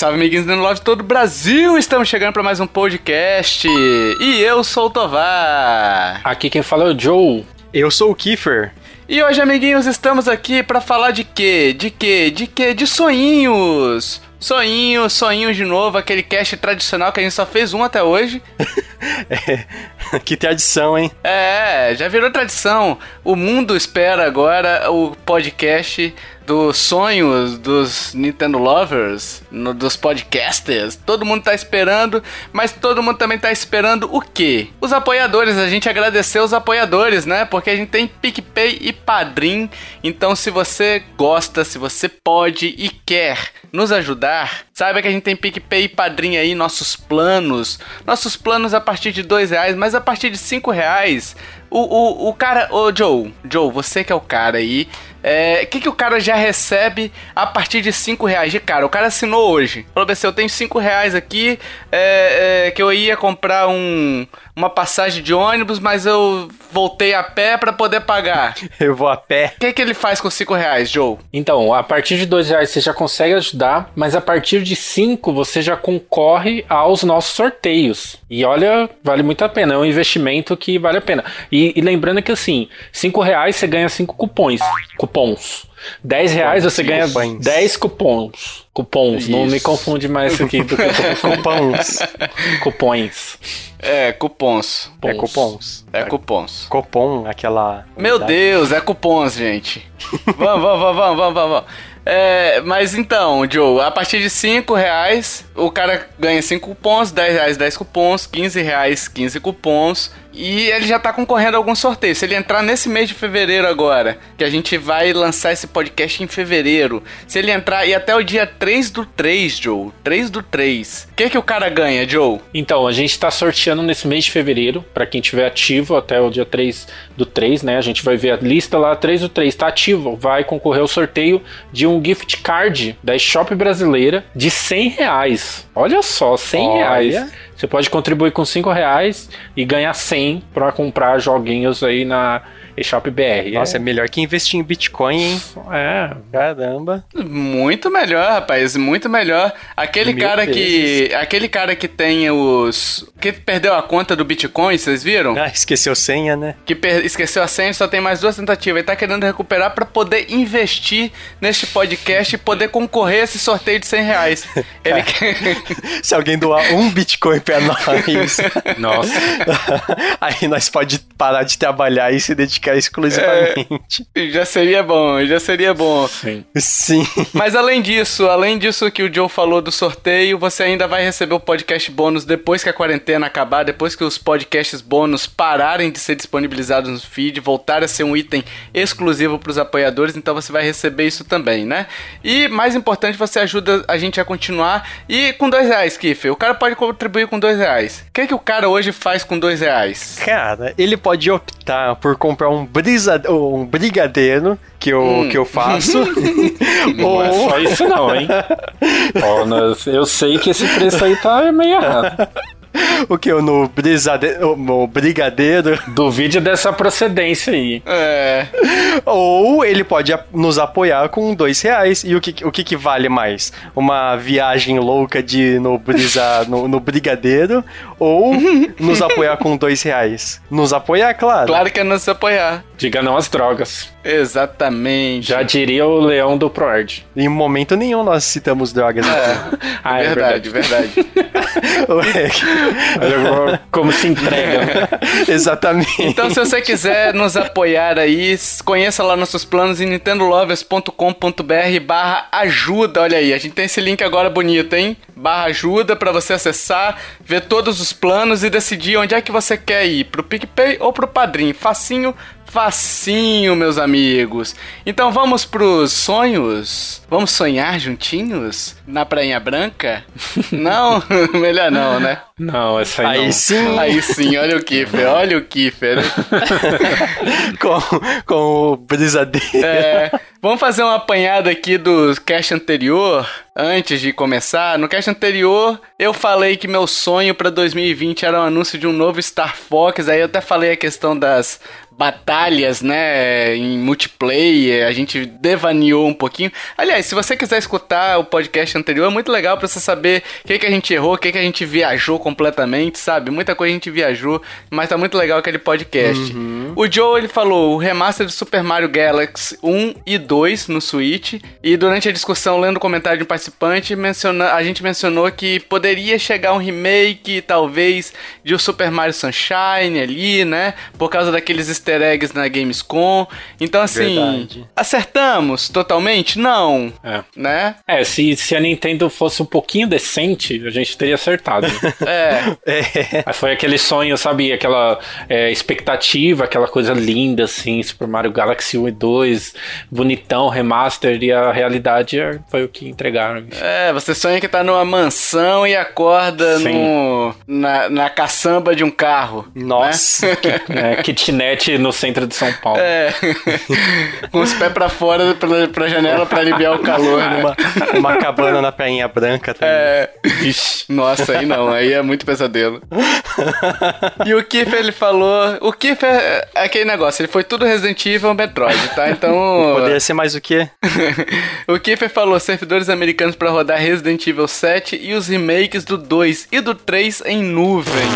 Salve, amiguinhos do Love de todo o Brasil! Estamos chegando para mais um podcast. E eu sou o Tovar. Aqui quem fala é o Joe. Eu sou o Kiefer. E hoje, amiguinhos, estamos aqui para falar de quê? De quê? De quê? De sonhinhos! Sonhinho, sonhinho de novo, aquele cast tradicional que a gente só fez um até hoje. é, que tradição, hein? É, já virou tradição. O mundo espera agora o podcast dos sonhos dos Nintendo Lovers, no, dos podcasters. Todo mundo tá esperando, mas todo mundo também tá esperando o quê? Os apoiadores. A gente agradeceu os apoiadores, né? Porque a gente tem PicPay e Padrim. Então, se você gosta, se você pode e quer nos ajudar, saiba que a gente tem PicPay e Padrim aí, nossos planos. Nossos planos a partir de dois reais, mas a partir de cinco reais. O, o, o cara, ô Joe, Joe, você que é o cara aí, o é, que, que o cara já recebe a partir de 5 reais de cara? O cara assinou hoje. Falou assim: eu tenho 5 reais aqui é, é, que eu ia comprar um, uma passagem de ônibus, mas eu voltei a pé para poder pagar. Eu vou a pé. O que, que ele faz com 5 reais, Joe? Então, a partir de 2 reais você já consegue ajudar, mas a partir de 5 você já concorre aos nossos sorteios. E olha, vale muito a pena. É um investimento que vale a pena. E, e lembrando que assim, 5 reais você ganha 5 cupons. Cupons. 10 reais você ganha 10 cupons. Cupons, Isso. não me confunde mais isso aqui do que cupons. cupons. É, cupons. É cupons. É cupons. Cupom, aquela. Meu Deus, é cupons, gente. vamos, vamos, vamos, vamos, vamos, vamos. É, mas então, Joe, a partir de 5 reais, o cara ganha 5 cupons, 10 reais 10 cupons, 15 reais 15 cupons, e ele já tá concorrendo a algum sorteio. Se ele entrar nesse mês de fevereiro agora, que a gente vai lançar esse podcast em fevereiro, se ele entrar e até o dia 3 do 3, Joe, 3 do 3, o que que o cara ganha, Joe? Então, a gente tá sorteando nesse mês de fevereiro, para quem tiver ativo até o dia 3 do 3, né? A gente vai ver a lista lá, 3 do 3 tá ativo, vai concorrer ao sorteio de um gift card da Shop brasileira de 100 reais. Olha só, 100 Olha. reais. Você pode contribuir com 5 reais e ganhar 100 para comprar joguinhos aí na eShop BR. Nossa, é... é melhor que investir em Bitcoin, hein? É. Caramba. Muito melhor, rapaz, muito melhor. Aquele Meu cara Deus. que aquele cara que tem os que perdeu a conta do Bitcoin, vocês viram? Ah, esqueceu a senha, né? Que per... esqueceu a senha, só tem mais duas tentativas. Ele tá querendo recuperar para poder investir neste podcast e poder concorrer a esse sorteio de 100 reais. Ele quer... Se alguém doar um Bitcoin pra nós, nossa, aí nós pode parar de trabalhar e se dedicar exclusivamente. É, já seria bom, já seria bom. Sim. Sim. Mas além disso, além disso que o Joe falou do sorteio, você ainda vai receber o podcast bônus depois que a quarentena acabar, depois que os podcasts bônus pararem de ser disponibilizados no feed, voltar a ser um item exclusivo para os apoiadores, então você vai receber isso também, né? E mais importante, você ajuda a gente a continuar. E com dois reais, Kiffer, o cara pode contribuir com dois reais. O que, é que o cara hoje faz com dois reais? Cara, ele pode optar por comprar um, brisa, um brigadeiro que eu, hum. que eu faço. não Ou... é só isso não, hein? oh, eu sei que esse preço aí tá meio errado. o que? No, brisadeiro, no brigadeiro. Duvide dessa procedência aí. É. Ou ele pode nos apoiar com dois reais. E o que, o que, que vale mais? Uma viagem louca de no, brisa, no, no brigadeiro? Ou nos apoiar com dois reais? Nos apoiar, claro. Claro que é nos apoiar. Diga não às drogas. Exatamente. Já diria o leão do Proerd. Em momento nenhum nós citamos drogas. É, ah, é verdade, verdade. Olha como se entrega. Exatamente. Então, se você quiser nos apoiar aí, conheça lá nossos planos em nintendolovers.com.br barra ajuda. Olha aí, a gente tem esse link agora bonito, hein? Barra ajuda para você acessar, ver todos os planos e decidir onde é que você quer ir, pro PicPay ou pro Padrim. Facinho, Facinho, meus amigos. Então vamos pros sonhos? Vamos sonhar juntinhos? Na Prainha Branca? não? Melhor não, né? Não, essa aí, aí não. sim. Aí sim, olha o Kiffer, olha o Kiffer. com, com o brisadeiro. É, vamos fazer uma apanhada aqui do cast anterior, antes de começar. No cast anterior, eu falei que meu sonho para 2020 era o um anúncio de um novo Star Fox. Aí eu até falei a questão das batalhas, né, em multiplayer, a gente devaneou um pouquinho. Aliás, se você quiser escutar o podcast anterior, é muito legal para você saber o que, que a gente errou, o que, que a gente viajou completamente, sabe? Muita coisa a gente viajou, mas tá muito legal aquele podcast. Uhum. O Joe, ele falou o remaster do Super Mario Galaxy 1 e 2 no Switch, e durante a discussão, lendo o comentário de um participante, menciona, a gente mencionou que poderia chegar um remake, talvez, de o Super Mario Sunshine ali, né? Por causa daqueles easter eggs na Gamescom. Então, assim, Verdade. acertamos totalmente? Não. É. Né? É, se, se a Nintendo fosse um pouquinho decente, a gente teria acertado. é. é. Foi aquele sonho, sabe? Aquela é, expectativa, aquela coisa linda, assim, Super Mario Galaxy 1 e 2, bonitão, remaster, e a realidade foi o que entregaram. É, você sonha que tá numa mansão e acorda no, na, na caçamba de um carro. Né? Nossa. Né? é, kitnet no centro de São Paulo. É. Com os pés pra fora pra, pra janela pra aliviar o calor. Né? Uma, uma cabana na Prainha Branca também. É. Ixi, nossa, aí não. Aí é muito pesadelo. e o Kiffer, ele falou... O Kiffer é aquele negócio. Ele foi tudo Resident Evil Metroid, tá? Então... Poderia ser mais o quê? o Kiffer falou servidores americanos para rodar Resident Evil 7 e os remakes do 2 e do 3 em nuvem.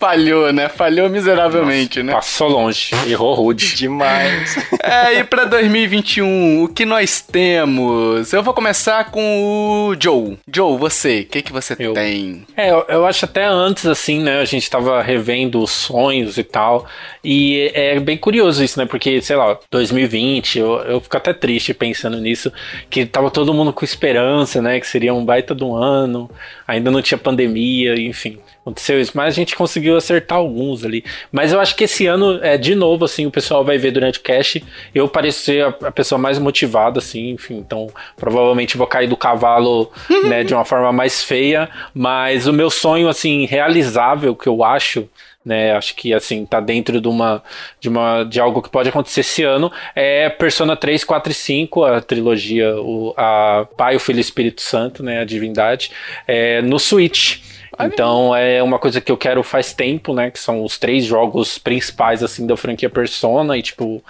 Falhou, né? Falhou miseravelmente, Nossa, né? Passou longe. Errou rude. Demais. é, e pra 2021, o que nós temos? Eu vou começar com o Joe. Joe, você, o que, que você eu. tem? É, eu, eu, acho até antes, assim, né? A gente tava revendo os sonhos e tal. E é bem curioso isso, né? Porque, sei lá, 2020, eu, eu fico até triste pensando nisso. Que tava todo mundo com esperança, né? Que seria um baita do ano. Ainda não tinha pandemia, enfim aconteceu isso, mas a gente conseguiu acertar alguns ali. Mas eu acho que esse ano, é, de novo, assim, o pessoal vai ver durante o cast, eu pareço ser a, a pessoa mais motivada, assim, enfim, então provavelmente vou cair do cavalo, né, de uma forma mais feia, mas o meu sonho, assim, realizável, que eu acho, né? Acho que assim tá dentro de uma de uma de algo que pode acontecer esse ano é Persona 3, 4 e 5, a trilogia o a Pai, o Filho e o Espírito Santo, né, a divindade, é, no Switch. Então é uma coisa que eu quero faz tempo, né? Que são os três jogos principais assim da franquia Persona e tipo,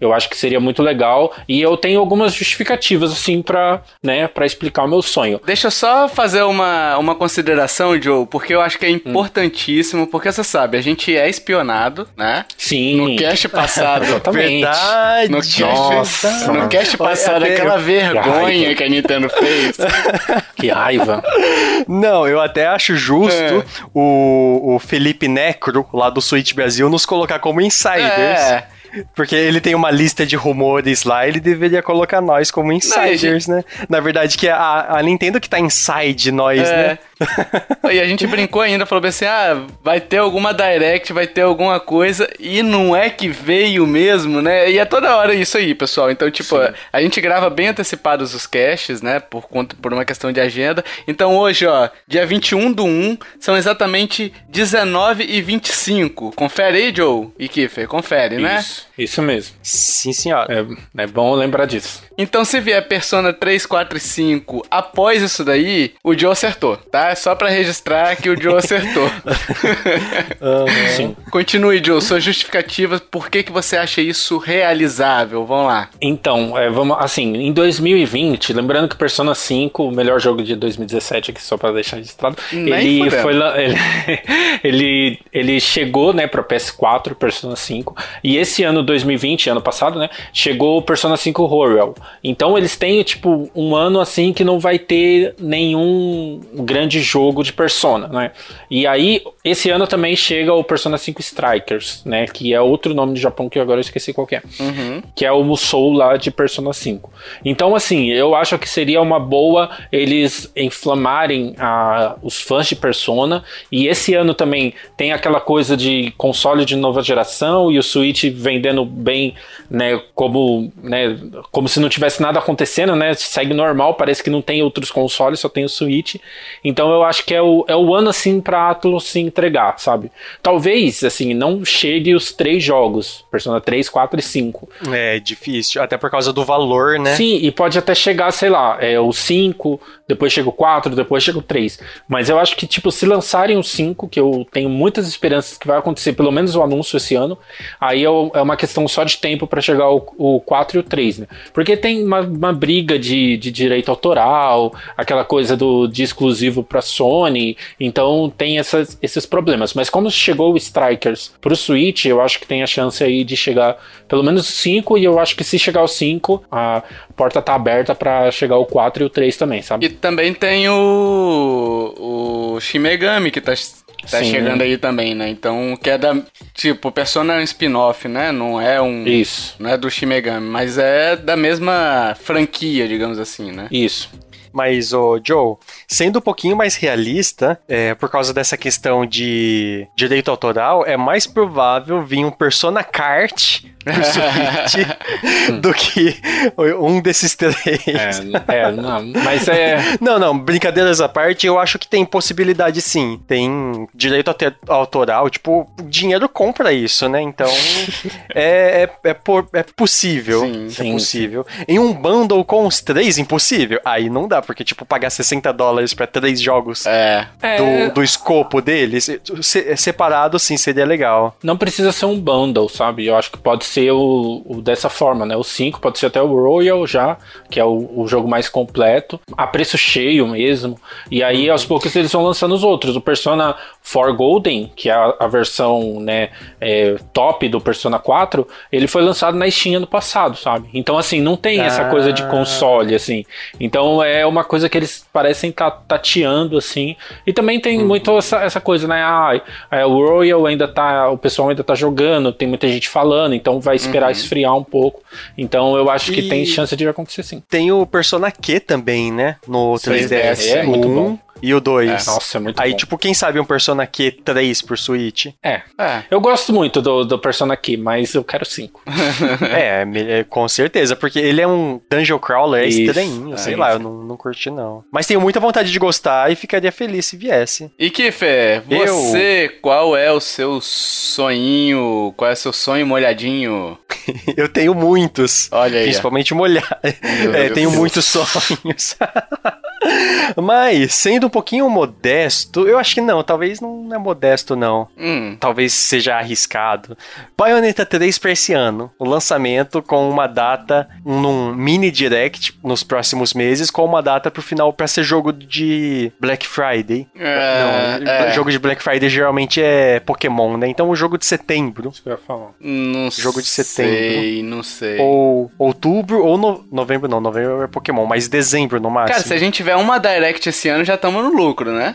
eu acho que seria muito legal e eu tenho algumas justificativas assim para, né, para explicar o meu sonho. Deixa eu só fazer uma, uma consideração, Joe, porque eu acho que é importantíssimo, hum. porque você sabe, a gente é espionado, né? Sim. No cast passado, exatamente. Verdade. No cast, Nossa. no cast passado, aquela vergonha que, que a Nintendo fez. que raiva. Não, eu até acho justo justo é. o, o Felipe Necro, lá do Switch Brasil, nos colocar como insiders. É. Porque ele tem uma lista de rumores lá, ele deveria colocar nós como insiders, Não, gente... né? Na verdade, que a, a Nintendo que tá inside nós, é. né? e a gente brincou ainda, falou assim: ah, vai ter alguma direct, vai ter alguma coisa, e não é que veio mesmo, né? E é toda hora isso aí, pessoal. Então, tipo, Sim. a gente grava bem antecipados os caches, né? Por, conta, por uma questão de agenda. Então, hoje, ó, dia 21 do 1, são exatamente 19 e 25. Confere aí, Joe e Kiffer, confere, isso, né? Isso mesmo. Sim, senhora. É, é bom lembrar disso. Então, se vier Persona 3, 4 e 5 após isso daí, o Joe acertou, tá? É só para registrar que o Joe acertou. uhum. Sim. Continue, Joe, suas justificativas, por que, que você acha isso realizável? Vamos lá. Então, é, vamos, assim, em 2020, lembrando que Persona 5, o melhor jogo de 2017 aqui, só para deixar registrado, Nem ele foi ele, ele, ele chegou, né, para PS4, Persona 5, e esse ano 2020, ano passado, né, chegou o Persona 5 Horror. Então eles têm, tipo, um ano assim que não vai ter nenhum grande de jogo de Persona, né? E aí, esse ano também chega o Persona 5 Strikers, né? Que é outro nome de Japão que agora eu esqueci qual é. Uhum. Que é o Musou lá de Persona 5. Então, assim, eu acho que seria uma boa eles inflamarem a, os fãs de Persona. E esse ano também tem aquela coisa de console de nova geração e o Switch vem vendendo bem, né, como, né, como se não tivesse nada acontecendo, né, segue normal, parece que não tem outros consoles, só tem o Switch. Então eu acho que é o, é o ano, assim, pra Atlus se entregar, sabe? Talvez, assim, não chegue os três jogos, Persona 3, 4 e 5. É difícil, até por causa do valor, né? Sim, e pode até chegar, sei lá, é o 5, depois chega o 4, depois chega o 3. Mas eu acho que, tipo, se lançarem o 5, que eu tenho muitas esperanças que vai acontecer, pelo menos o anúncio esse ano, aí é, é uma questão só de tempo para chegar o, o 4 e o 3, né? Porque tem uma, uma briga de, de direito autoral, aquela coisa do, de exclusivo pra Sony, então tem essas, esses problemas. Mas como chegou o Strikers pro Switch, eu acho que tem a chance aí de chegar pelo menos o 5, e eu acho que se chegar o 5, a porta tá aberta para chegar o 4 e o 3 também, sabe? E também tem o. o Shimegami que tá. Tá Sim. chegando aí também, né? Então, que é da. Tipo, Persona é um spin-off, né? Não é um. Isso, Não é do Shimegami, mas é da mesma franquia, digamos assim, né? isso. Mas, ô Joe, sendo um pouquinho mais realista, é, por causa dessa questão de direito autoral, é mais provável vir um Persona Kart Switch do que um desses três. É, é, não, mas é. Não, não, brincadeiras à parte, eu acho que tem possibilidade sim. Tem direito autoral, tipo, o dinheiro compra isso, né? Então, é, é, é, por- é possível. Sim, é sim, possível. Em um bundle com os três, impossível. Aí não dá, porque, tipo, pagar 60 dólares pra três jogos É. é do, do escopo deles, se- separado sim seria legal. Não precisa ser um bundle, sabe? Eu acho que pode ser o, o dessa forma, né? O 5 pode ser até o Royal já, que é o, o jogo mais completo, a preço cheio mesmo. E aí, aos poucos, eles vão lançando os outros. O Persona 4 Golden, que é a, a versão né, é, top do Persona 4, ele foi lançado na Steam ano passado, sabe? Então, assim, não tem essa Ah. coisa de console, assim. Então, é uma coisa que eles parecem estar tateando, assim. E também tem muito essa, essa coisa, né? Ah, é, o Royal ainda tá. O pessoal ainda tá jogando, tem muita gente falando, então vai esperar esfriar um pouco. Então eu acho que E- tem chance de acontecer sim. Tem o Persona Q também, né? No 3DS. é muito o 1 bom. E o 2. Nossa, é muito Aí, bom. tipo, quem sabe um Persona Q3 por Switch? É. É. Eu gosto muito do, do Persona aqui, mas eu quero cinco. é, me- é, com certeza, porque ele é um dungeon crawler, é Isso, estranho, é sei isso. lá, eu não, não curti não. Mas tenho muita vontade de gostar e ficaria feliz se viesse. E Kiffer, Eu- você, qual é o seu sonhinho? Qual é o seu sonho molhadinho? Eu tenho muitos. Olha aí. Principalmente molhar. Meu É, Deus. tenho muitos sonhos. Mas, sendo um pouquinho modesto, eu acho que não, talvez não é modesto, não. Hum, Talvez seja arriscado. Bayonetta 3 para esse ano. O lançamento com uma data num mini direct nos próximos meses, com uma data pro final para ser jogo de Black Friday. É, não, é. jogo de Black Friday geralmente é Pokémon, né? Então o jogo de setembro. Isso que eu ia falar. não Jogo de sei, setembro. não sei. Ou outubro, ou no- novembro não, novembro é Pokémon, mas dezembro no máximo. Cara, se a gente tiver uma Direct esse ano, já estamos no lucro, né?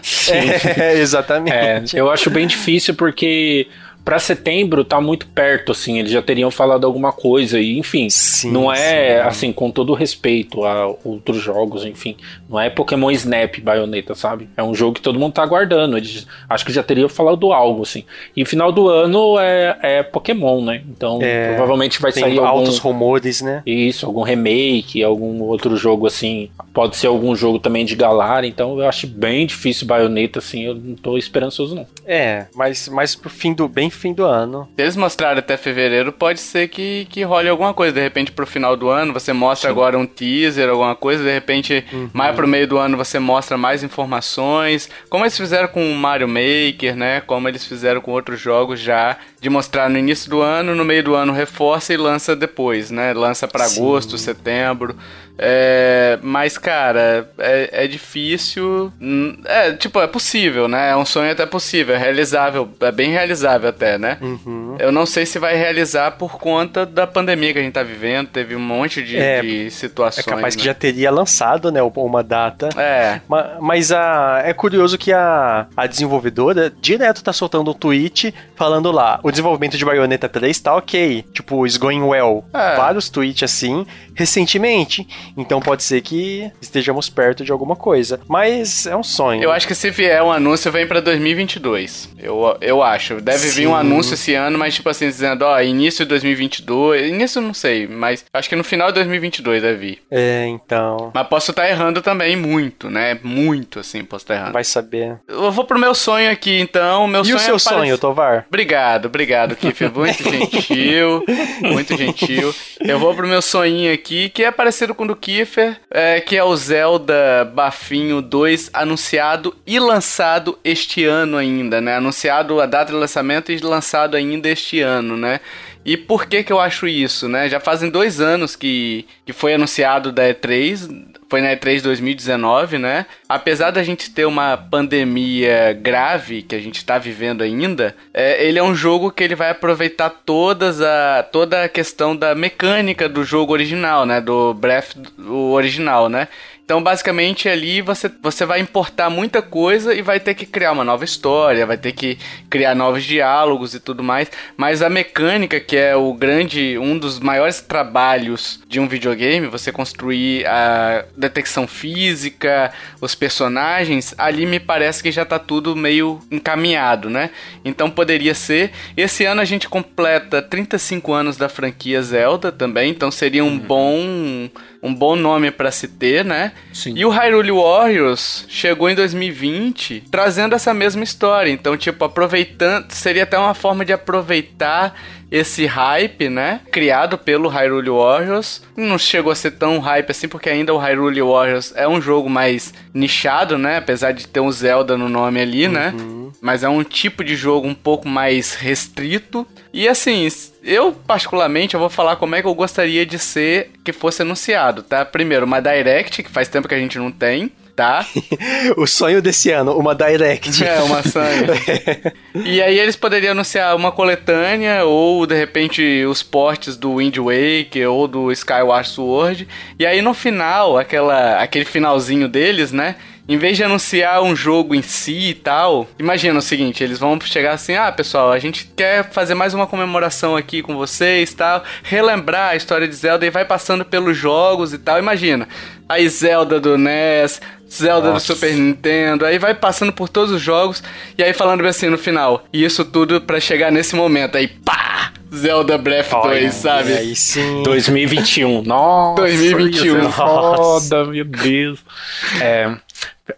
É, exatamente. É, eu acho bem difícil porque pra setembro tá muito perto, assim, eles já teriam falado alguma coisa, e enfim, Sim, não é, sim. assim, com todo respeito a outros jogos, enfim, não é Pokémon Snap Bayonetta, sabe? É um jogo que todo mundo tá aguardando, eles acho que já teriam falado algo, assim. E final do ano é, é Pokémon, né? Então É, provavelmente vai sair algum... altos rumores, né? Isso, algum remake, algum outro jogo assim. Pode ser algum jogo também de Galar, então eu acho bem difícil Bayonetta, assim, eu não tô esperançoso, não. É, mas, mas pro fim do bem fim do ano. Se eles mostrarem até fevereiro, pode ser que, que role alguma coisa. De repente, pro final do ano, você mostra agora um teaser, alguma coisa. De repente, mais pro meio do ano, você mostra mais informações. Como eles fizeram com o Mario Maker, né? Como eles fizeram com outros jogos já. De mostrar no início do ano, no meio do ano reforça e lança depois, né? Lança Sim. agosto, setembro. É, mas, cara, é, é difícil. Hum, É, tipo, é possível, né? É um sonho até possível, é realizável, é bem realizável até, né? Uhum. Eu não sei se vai realizar por conta da pandemia que a gente tá vivendo. Teve um monte de, É, de É situações. capaz que né? já teria lançado, né, uma data. É. Ma- Mas a, é curioso que a, a desenvolvedora direto tá soltando um tweet falando lá: o desenvolvimento de Bayonetta 3 tá ok. Tipo, is going well. É. Vários tweets assim, recentemente. Então pode ser que estejamos perto de alguma coisa. Mas é um sonho. Eu acho que se vier um anúncio, vem pra 2022. Eu, eu acho. Deve vir um Sim. anúncio esse ano, mas tipo assim, dizendo, ó, início de 2022. Início não sei, mas acho que no final de 2022 deve vir. É, então. Mas posso estar errando também, muito, né? Muito, assim, posso estar errando. Vai saber. Eu vou pro meu sonho aqui, então. Meu e sonho o seu é sonho, parec- Tovar? Obrigado, obrigado, Kiffer. Muito gentil, muito gentil. Eu vou pro meu sonhinho aqui, que é parecido com o do Kiffer, é, que é o Zelda Bafinho 2, anunciado e lançado este ano ainda, né? Anunciado a data de lançamento e lançado ainda este ano, né? E por que que eu acho isso, né? Já fazem dois anos que, que foi anunciado da E3, foi na E3 2019, né? Apesar da gente ter uma pandemia grave que a gente tá vivendo ainda, é, ele é um jogo que ele vai aproveitar todas a, toda a questão da mecânica do jogo original, né? Do Breath o original, né? Então, basicamente, ali você, você vai importar muita coisa e vai ter que criar uma nova história, vai ter que criar novos diálogos e tudo mais. Mas a mecânica, que é o grande, um dos maiores trabalhos de um videogame, você construir a detecção física, os personagens, ali me parece que já tá tudo meio encaminhado, né? Então poderia ser. Esse ano a gente completa 35 anos da franquia Zelda também, então seria um bom um bom nome pra se ter, né? Sim. E o Hyrule Warriors chegou em 2020 trazendo essa mesma história. Então, tipo, aproveitando. Seria até uma forma de aproveitar esse hype, né? Criado pelo Hyrule Warriors. Não chegou a ser tão hype assim, porque ainda o Hyrule Warriors é um jogo mais nichado, né? Apesar de ter um Zelda no nome ali, né? Mas é um tipo de jogo um pouco mais restrito. E assim, eu particularmente eu vou falar como é que eu gostaria de ser que fosse anunciado, tá? Primeiro, uma Direct, que faz tempo que a gente não tem, tá? O sonho desse ano, uma Direct. É, uma sangue. e aí eles poderiam anunciar uma coletânea, ou de repente os portes do Wind Waker ou do Skyward Sword. E aí no final, aquela, aquele finalzinho deles, né? Em vez de anunciar um jogo em si e tal, imagina o seguinte, eles vão chegar assim, ah, pessoal, a gente quer fazer mais uma comemoração aqui com vocês, tal, relembrar a história de Zelda e vai passando pelos jogos e tal. Imagina, aí Zelda do NES, Zelda do Nossa. Super Nintendo, aí vai passando por todos os jogos e aí falando assim no final. E isso tudo pra chegar nesse momento aí, pá! Zelda Breath 2, sabe? Aí sim. 2021. Nossa, 2021. ia ser Foda, meu Deus. É,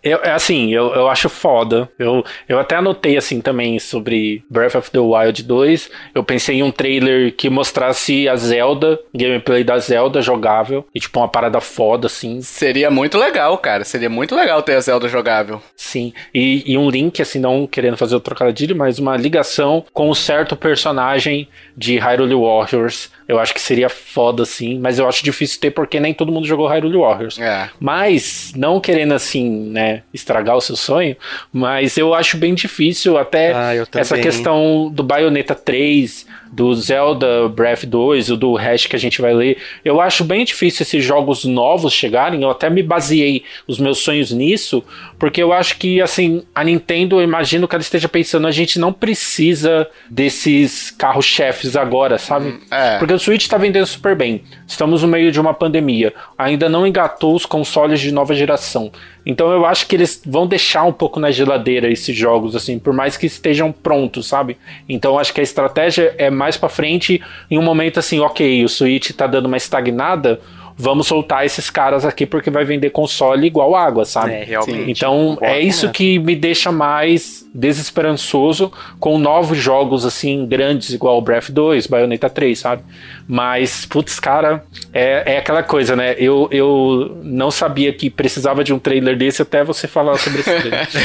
eu, é assim, eu, eu acho foda. Eu, eu até anotei assim também sobre Breath of the Wild 2. Eu pensei em um trailer que mostrasse a Zelda, gameplay da Zelda jogável. E tipo, uma parada foda, assim. Seria muito legal, cara. Seria muito legal ter a Zelda jogável. Sim. E, e um link, assim, não querendo fazer o trocadilho, mas uma ligação com um certo personagem de Hyrule Warriors. Eu acho que seria foda, assim. Mas eu acho difícil ter porque nem todo mundo jogou Hyrule Warriors. É. Mas, não querendo assim, né, estragar o seu sonho, mas eu acho bem difícil até Ah, essa questão do Bayonetta 3, do Zelda Breath 2, o do Hash que a gente vai ler. Eu acho bem difícil esses jogos novos chegarem. Eu até me baseei os meus sonhos nisso, porque eu acho que, assim, a Nintendo, eu imagino que ela esteja pensando, a gente não precisa desses carros-chefes agora, sabe? é. Porque o Switch tá vendendo super bem. Estamos no meio de uma pandemia. Ainda não engatou os consoles de nova geração. Então eu acho que eles vão deixar um pouco na geladeira esses jogos, assim, por mais que estejam prontos, sabe? Então acho que a estratégia é mais pra frente, em um momento assim, ok, o Switch tá dando uma estagnada, vamos soltar esses caras aqui porque vai vender console igual água, sabe? É, realmente. Então Boa é isso que me deixa mais desesperançoso com novos jogos assim grandes igual Breath 2, Bayonetta 3, sabe? Mas, putz, cara, é, é aquela coisa, né? Eu, eu não sabia que precisava de um trailer desse até você falar sobre esse trailer.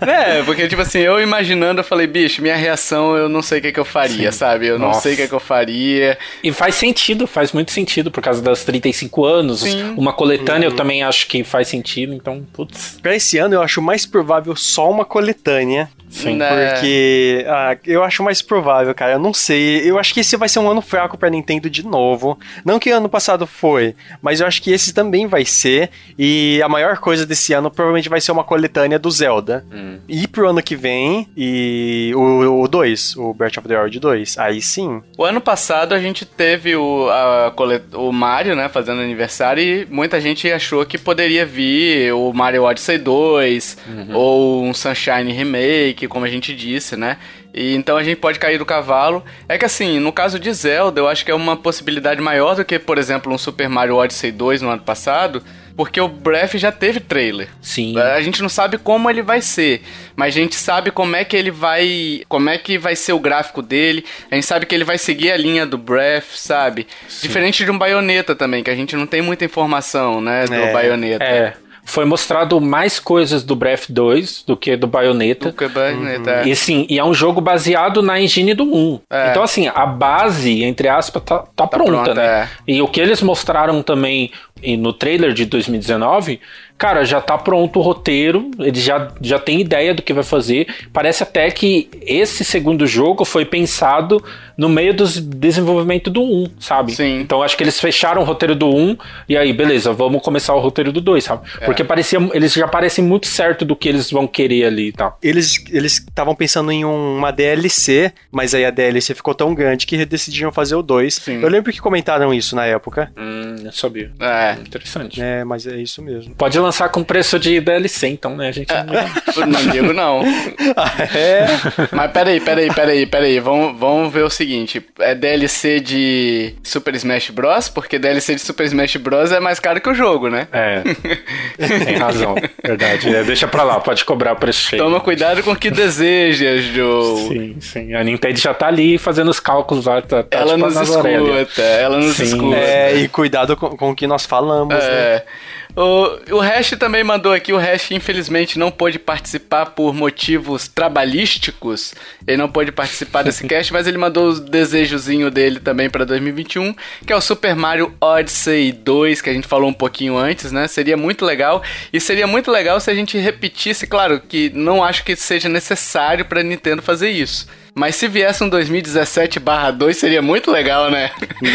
É, porque, tipo assim, eu imaginando, eu falei, bicho, minha reação eu não sei o que, que eu faria, sabe? Eu não Nossa. sei o que, que eu faria. e faz sentido, faz muito sentido por causa das 35 anos. Sim. Uma coletânea eu também acho que faz sentido, então, putz. Pra esse ano eu acho mais provável só uma coletânea. Sim. Né? Porque ah, eu acho mais provável, cara. Eu não sei. Eu acho que esse vai ser um ano fraco pra Nintendo de novo. Não que ano passado foi, mas eu acho que esse também vai ser. E a maior coisa desse ano provavelmente vai ser uma coletânea do Zelda. Hum. E pro ano que vem, e o 2, o Breath of the Wild 2. Aí sim. O ano passado a gente teve o, a o Mario, né, fazendo aniversário e muita gente achou que poderia vir o Mario Odyssey 2 ou um Sunshine Remake, como a gente disse, né? E então a gente pode cair do cavalo. É que assim, no caso de Zelda, eu acho que é uma possibilidade maior do que, por exemplo, um Super Mario Odyssey 2 no ano passado, porque o Breath já teve trailer. Sim. A gente não sabe como ele vai ser, mas a gente sabe como é que ele vai, como é que vai ser o gráfico dele. A gente sabe que ele vai seguir a linha do Breath, sabe? Diferente de um Bayonetta também, que a gente não tem muita informação, né, do É. Bayonetta. É. Foi mostrado mais coisas do Breath 2 do que do Bayonetta. Do que Bayonetta. é. E assim, e é um jogo baseado na engine do 1. É. Então, assim, a base, entre aspas, tá, tá pronta, pronta, né? é. E o que eles mostraram também e no trailer de 2019, cara, já tá pronto o roteiro, eles já, já têm ideia do que vai fazer. Parece até que esse segundo jogo foi pensado no meio do desenvolvimento do 1, sabe? Sim. Então acho que eles fecharam o roteiro do 1 e aí, beleza, vamos começar o roteiro do 2, sabe? É. Porque parecia, eles já parecem muito certo do que eles vão querer ali e tal. Eles eles estavam pensando em um- uma DLC, mas aí a DLC ficou tão grande que decidiram fazer o 2. Sim. Eu lembro que comentaram isso na época. Hum, eu sabia. É. Interessante. É, mas é isso mesmo. Pode lançar com preço de DLC, então, né? A gente não... Não digo não. é. Mas peraí, peraí, peraí, peraí. Vamos, vamos ver o seguinte. É DLC de Super Smash Bros? Porque DLC de Super Smash Bros é mais caro que o jogo, né? É. Tem razão. Verdade. É, deixa pra lá, pode cobrar o preço cheio. Toma cuidado com o que desejas, Joe. Sim, sim. A Nintendo já tá ali fazendo os cálculos lá. Tá, tá Ela tipo nos escuta, ela nos Sim. escuta. É, e cuidado com, com o que nós falamos, né? É. O, o Hash também mandou aqui, o Hash infelizmente não pôde participar por motivos trabalhísticos. Ele não pôde participar desse cast, mas ele mandou o desejozinho dele também pra 2021, que é o Super Mario Odyssey 2, que a gente falou um pouquinho antes, né? Seria muito legal. E seria muito legal se a gente repetisse, claro, que não acho que seja necessário pra Nintendo fazer isso. Mas se viesse um 2017/2 seria muito legal, né?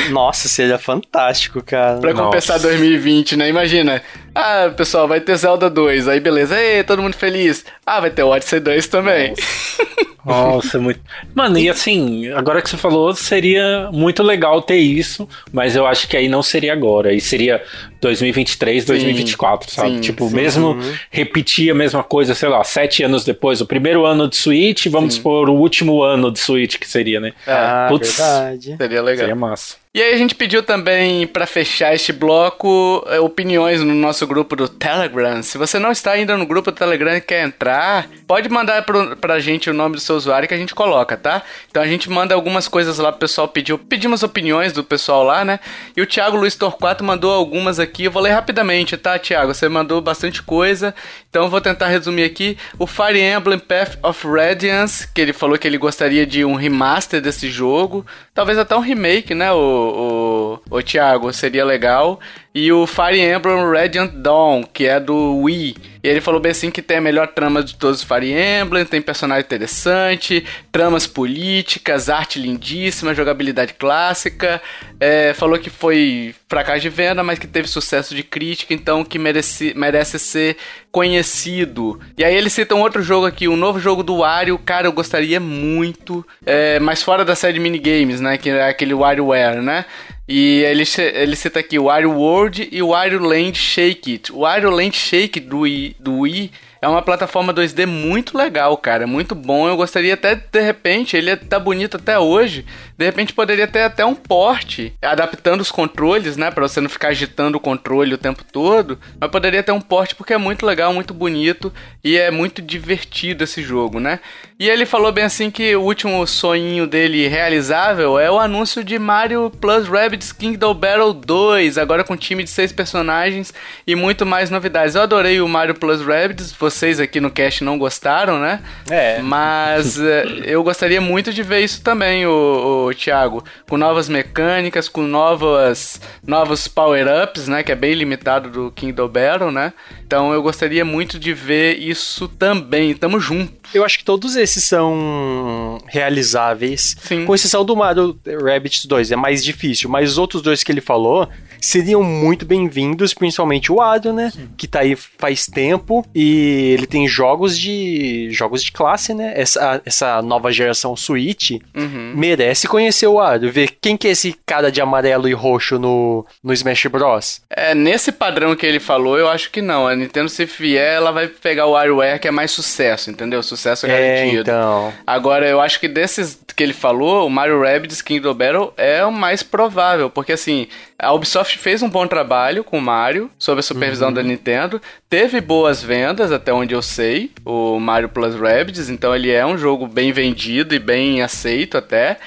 Nossa, seria fantástico, cara. Pra compensar Nossa. 2020, né? Imagina. Ah, pessoal, vai ter Zelda 2. Aí beleza. Ei, todo mundo feliz. Ah, vai ter o Odyssey 2 também. Nossa, muito. Mano, e assim, agora que você falou, seria muito legal ter isso, mas eu acho que aí não seria agora. Aí seria 2023, 2024, sabe? sim, tipo, sim. mesmo repetir a mesma coisa, sei lá, sete anos depois, o primeiro ano de Switch, vamos supor o último ano de Switch que seria, né? Ah, Putz. verdade. Seria legal. Seria massa. E aí a gente pediu também pra fechar este bloco eh, opiniões no nosso grupo do Telegram. Se você não está ainda no grupo do Telegram e quer entrar, pode mandar pro, pra gente o nome do seu usuário que a gente coloca, tá? Então a gente manda algumas coisas lá pro pessoal pediu. Pedimos opiniões do pessoal lá, né? E o Thiago Luiz Torquato mandou algumas aqui. Eu vou ler rapidamente, tá, Thiago? Você mandou bastante coisa. Então eu vou tentar resumir aqui. O Fire Emblem Path of Radiance, que ele falou que ele gostaria de um remaster desse jogo. Talvez até um remake, né, o, o, o Thiago? Seria legal. E o Fire Emblem Radiant Dawn, que é do Wii. E ele falou bem assim que tem a melhor trama de todos os Fire Emblem, tem personagem interessante, tramas políticas, arte lindíssima, jogabilidade clássica. É, falou que foi fracasso de venda, mas que teve sucesso de crítica, então que merece, merece ser conhecido. E aí ele cita um outro jogo aqui, um novo jogo do Wario, cara, eu gostaria muito, é, mas fora da série de minigames, né, que é aquele WarioWare, né? E ele, ele cita aqui o Wario World e o Wario Land Shake It. O Wario Land Shake do Wii, do Wii é uma plataforma 2D muito legal, cara. Muito bom. Eu gostaria até, de repente, ele tá bonito até hoje. De repente poderia ter até um porte, adaptando os controles, né? Pra você não ficar agitando o controle o tempo todo. Mas poderia ter um porte porque é muito legal, muito bonito e é muito divertido esse jogo, né? E ele falou bem assim que o último sonhinho dele realizável é o anúncio de Mario Plus Rabbids Kingdom Battle 2, agora com time de seis personagens e muito mais novidades. Eu adorei o Mario Plus Rabbids, vocês aqui no cast não gostaram, né? É. Mas é, eu gostaria muito de ver isso também, o, o Thiago, com novas mecânicas, com novas novos power-ups, né, que é bem limitado do Kingdom Battle, né? Então eu gostaria muito de ver isso também. Tamo junto. Eu acho que todos esses são realizáveis. Sim. Com exceção do Mario Rabbids 2, é mais difícil. Mas os outros dois que ele falou seriam muito bem-vindos, principalmente o Wario, né? Que tá aí faz tempo e ele tem jogos de jogos de classe, né? Essa, essa nova geração Switch Uhum. merece conhecer o Wario, ver quem que é esse cara de amarelo e roxo no, no Smash Bros. É, nesse padrão que ele falou, eu acho que não. A Nintendo, se vier, ela vai pegar o WarioWare, que é mais sucesso, entendeu? Sucesso É, garantido. Então. Agora, eu acho que desses que ele falou, o Mario Rabbids Kingdom Battle é o mais provável, porque assim, a Ubisoft fez um bom trabalho com o Mario, sob a supervisão uhum. da Nintendo, teve boas vendas, até onde eu sei, o Mario Plus Rabbids, então ele é um jogo bem vendido e bem aceito até.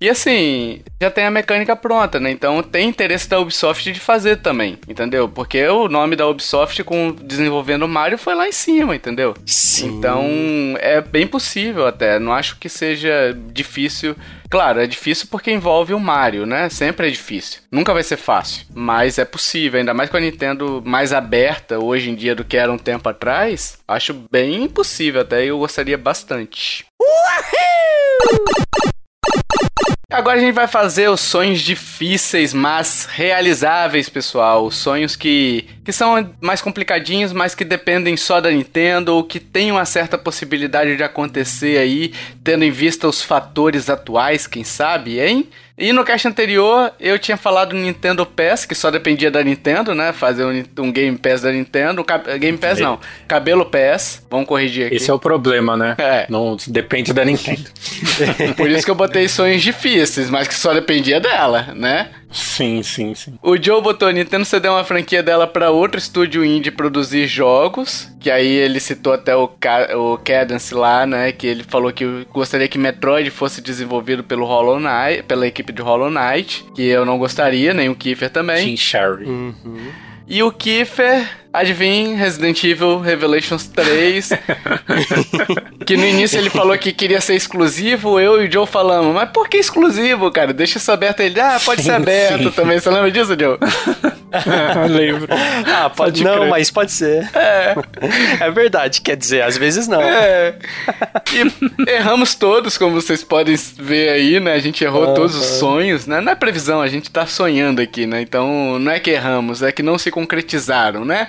E assim, já tem a mecânica pronta, né? Então tem interesse da Ubisoft de fazer também, entendeu? Porque o nome da Ubisoft com desenvolvendo Mario foi lá em cima, entendeu? Sim. Então é bem possível até. Não acho que seja difícil. Claro, é difícil porque envolve o Mario, né? Sempre é difícil. Nunca vai ser fácil. Mas é possível, ainda mais com a Nintendo mais aberta hoje em dia do que era um tempo atrás. Acho bem possível até. Eu gostaria bastante. Uhul! Agora a gente vai fazer os sonhos difíceis, mas realizáveis, pessoal. Os sonhos que, que são mais complicadinhos, mas que dependem só da Nintendo ou que tem uma certa possibilidade de acontecer aí, tendo em vista os fatores atuais, quem sabe, hein? E no cast anterior eu tinha falado do Nintendo Pass, que só dependia da Nintendo, né? Fazer um, um Game Pass da Nintendo. Game Pass não, Cabelo Pass. Vamos corrigir aqui. Esse é o problema, né? É. Não depende da Nintendo. Por isso que eu botei sonhos difíceis, mas que só dependia dela, né? Sim, sim, sim. O Joe botou Nintendo cedeu uma franquia dela para outro estúdio indie produzir jogos, que aí ele citou até o, o Cadence lá, né, que ele falou que gostaria que Metroid fosse desenvolvido pelo Hollow Knight, pela equipe de Hollow Knight, que eu não gostaria, nem o Kiefer também. Sim, Sherry. Uhum. E o Kiefer Adivinha, Resident Evil Revelations 3. que no início ele falou que queria ser exclusivo, eu e o Joe falamos, mas por que exclusivo, cara? Deixa isso aberto. Ele, ah, pode sim, ser aberto sim. também. Você lembra disso, Joe? lembro. Ah, pode, não, crer. mas pode ser. É. É verdade, quer dizer, às vezes não. É. E erramos todos, como vocês podem ver aí, né? A gente errou todos os sonhos, né? Não é previsão, a gente tá sonhando aqui, né? Então, não é que erramos, é que não se concretizaram, né?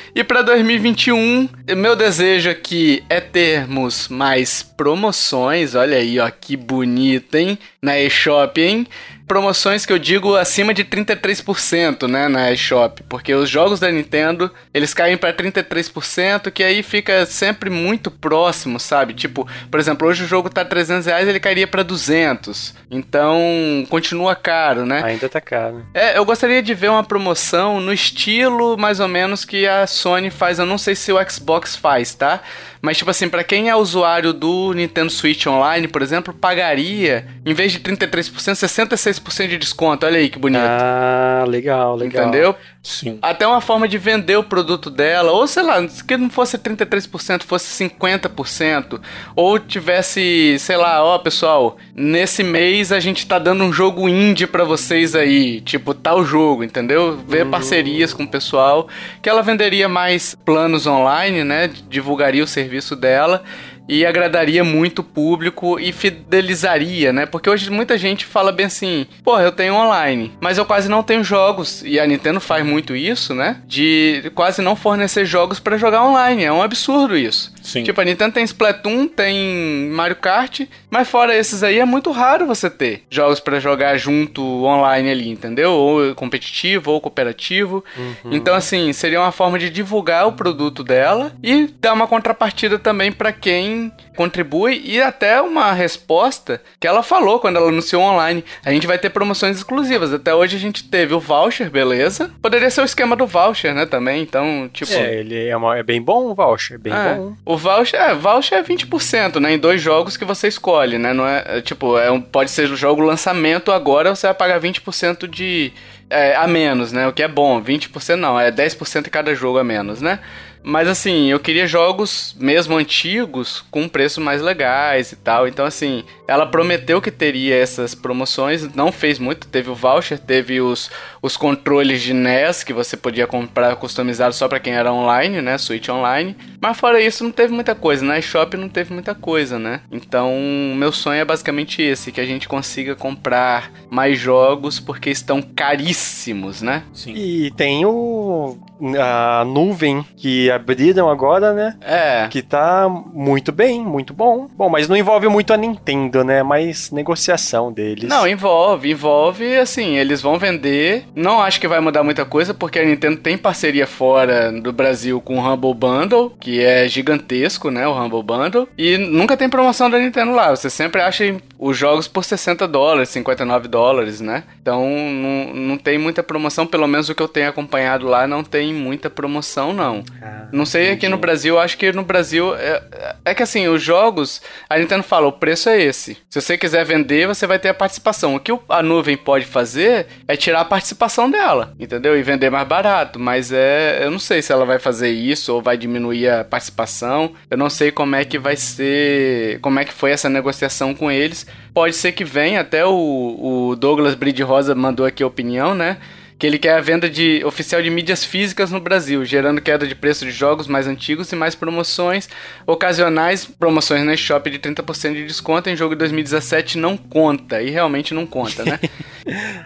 E para 2021, meu desejo aqui é termos mais promoções. Olha aí, ó, que bonito, hein? Na eShop, hein? promoções que eu digo acima de 33%, né, na eShop, porque os jogos da Nintendo, eles caem para 33%, que aí fica sempre muito próximo, sabe? Tipo, por exemplo, hoje o jogo tá 300 reais, ele cairia para 200. Então, continua caro, né? Ainda tá caro. É, eu gostaria de ver uma promoção no estilo mais ou menos que a Sony faz, eu não sei se o Xbox faz, tá? Mas, tipo assim, para quem é usuário do Nintendo Switch Online, por exemplo, pagaria, em vez de 33%, 66% de desconto. Olha aí que bonito. Ah, legal, legal. Entendeu? Sim. Até uma forma de vender o produto dela, ou sei lá, que não fosse 33%, fosse 50%, ou tivesse, sei lá, ó, pessoal, nesse mês a gente tá dando um jogo indie para vocês aí, tipo tal jogo, entendeu? Ver uhum. parcerias com o pessoal, que ela venderia mais planos online, né? Divulgaria o serviço dela e agradaria muito o público e fidelizaria, né? Porque hoje muita gente fala bem assim: pô, eu tenho online, mas eu quase não tenho jogos. E a Nintendo faz muito isso, né? De quase não fornecer jogos para jogar online. É um absurdo isso. Sim. Tipo, a Nintendo tem Splatoon, tem Mario Kart, mas fora esses aí é muito raro você ter jogos para jogar junto online ali, entendeu? Ou competitivo ou cooperativo. Uhum. Então, assim, seria uma forma de divulgar o produto dela e dar uma contrapartida também para quem contribui e até uma resposta que ela falou quando ela anunciou online. A gente vai ter promoções exclusivas. Até hoje a gente teve o voucher, beleza? Poderia ser o esquema do voucher, né, também. Então, tipo... É, ele é, uma, é bem bom o voucher, bem é, bom. O voucher, é, voucher é 20%, né, em dois jogos que você escolhe, né? Não é, é tipo, é um, pode ser o jogo lançamento agora, você vai pagar 20% de... É, a menos, né? O que é bom. 20% não, é 10% em cada jogo a menos, né? Mas assim, eu queria jogos mesmo antigos com preços mais legais e tal. Então, assim, ela prometeu que teria essas promoções, não fez muito. Teve o voucher, teve os, os controles de NES que você podia comprar customizado só para quem era online, né? Switch online. Mas fora isso, não teve muita coisa. Na eShop não teve muita coisa, né? Então, meu sonho é basicamente esse: que a gente consiga comprar mais jogos porque estão caríssimos, né? Sim. E tem o a nuvem que abriram agora, né? É. Que tá muito bem, muito bom. Bom, mas não envolve muito a Nintendo, né? Mas negociação deles. Não, envolve, envolve, assim, eles vão vender. Não acho que vai mudar muita coisa, porque a Nintendo tem parceria fora do Brasil com o Humble Bundle, que é gigantesco, né? O Humble Bundle. E nunca tem promoção da Nintendo lá. Você sempre acha os jogos por 60 dólares, 59 dólares, né? Então não, não tem muita promoção, pelo menos o que eu tenho acompanhado lá, não tem muita promoção, não. Ah, Não sei aqui no Brasil, acho que no Brasil. É, é que assim, os jogos, a Nintendo fala, o preço é esse. Se você quiser vender, você vai ter a participação. O que a nuvem pode fazer é tirar a participação dela, entendeu? E vender mais barato. Mas é. Eu não sei se ela vai fazer isso ou vai diminuir a participação. Eu não sei como é que vai ser. Como é que foi essa negociação com eles. Pode ser que venha, até o, o Douglas Bride Rosa mandou aqui a opinião, né? Que ele quer a venda de oficial de mídias físicas no Brasil, gerando queda de preço de jogos mais antigos e mais promoções ocasionais, promoções na Shop de 30% de desconto em jogo de 2017 não conta, e realmente não conta, né?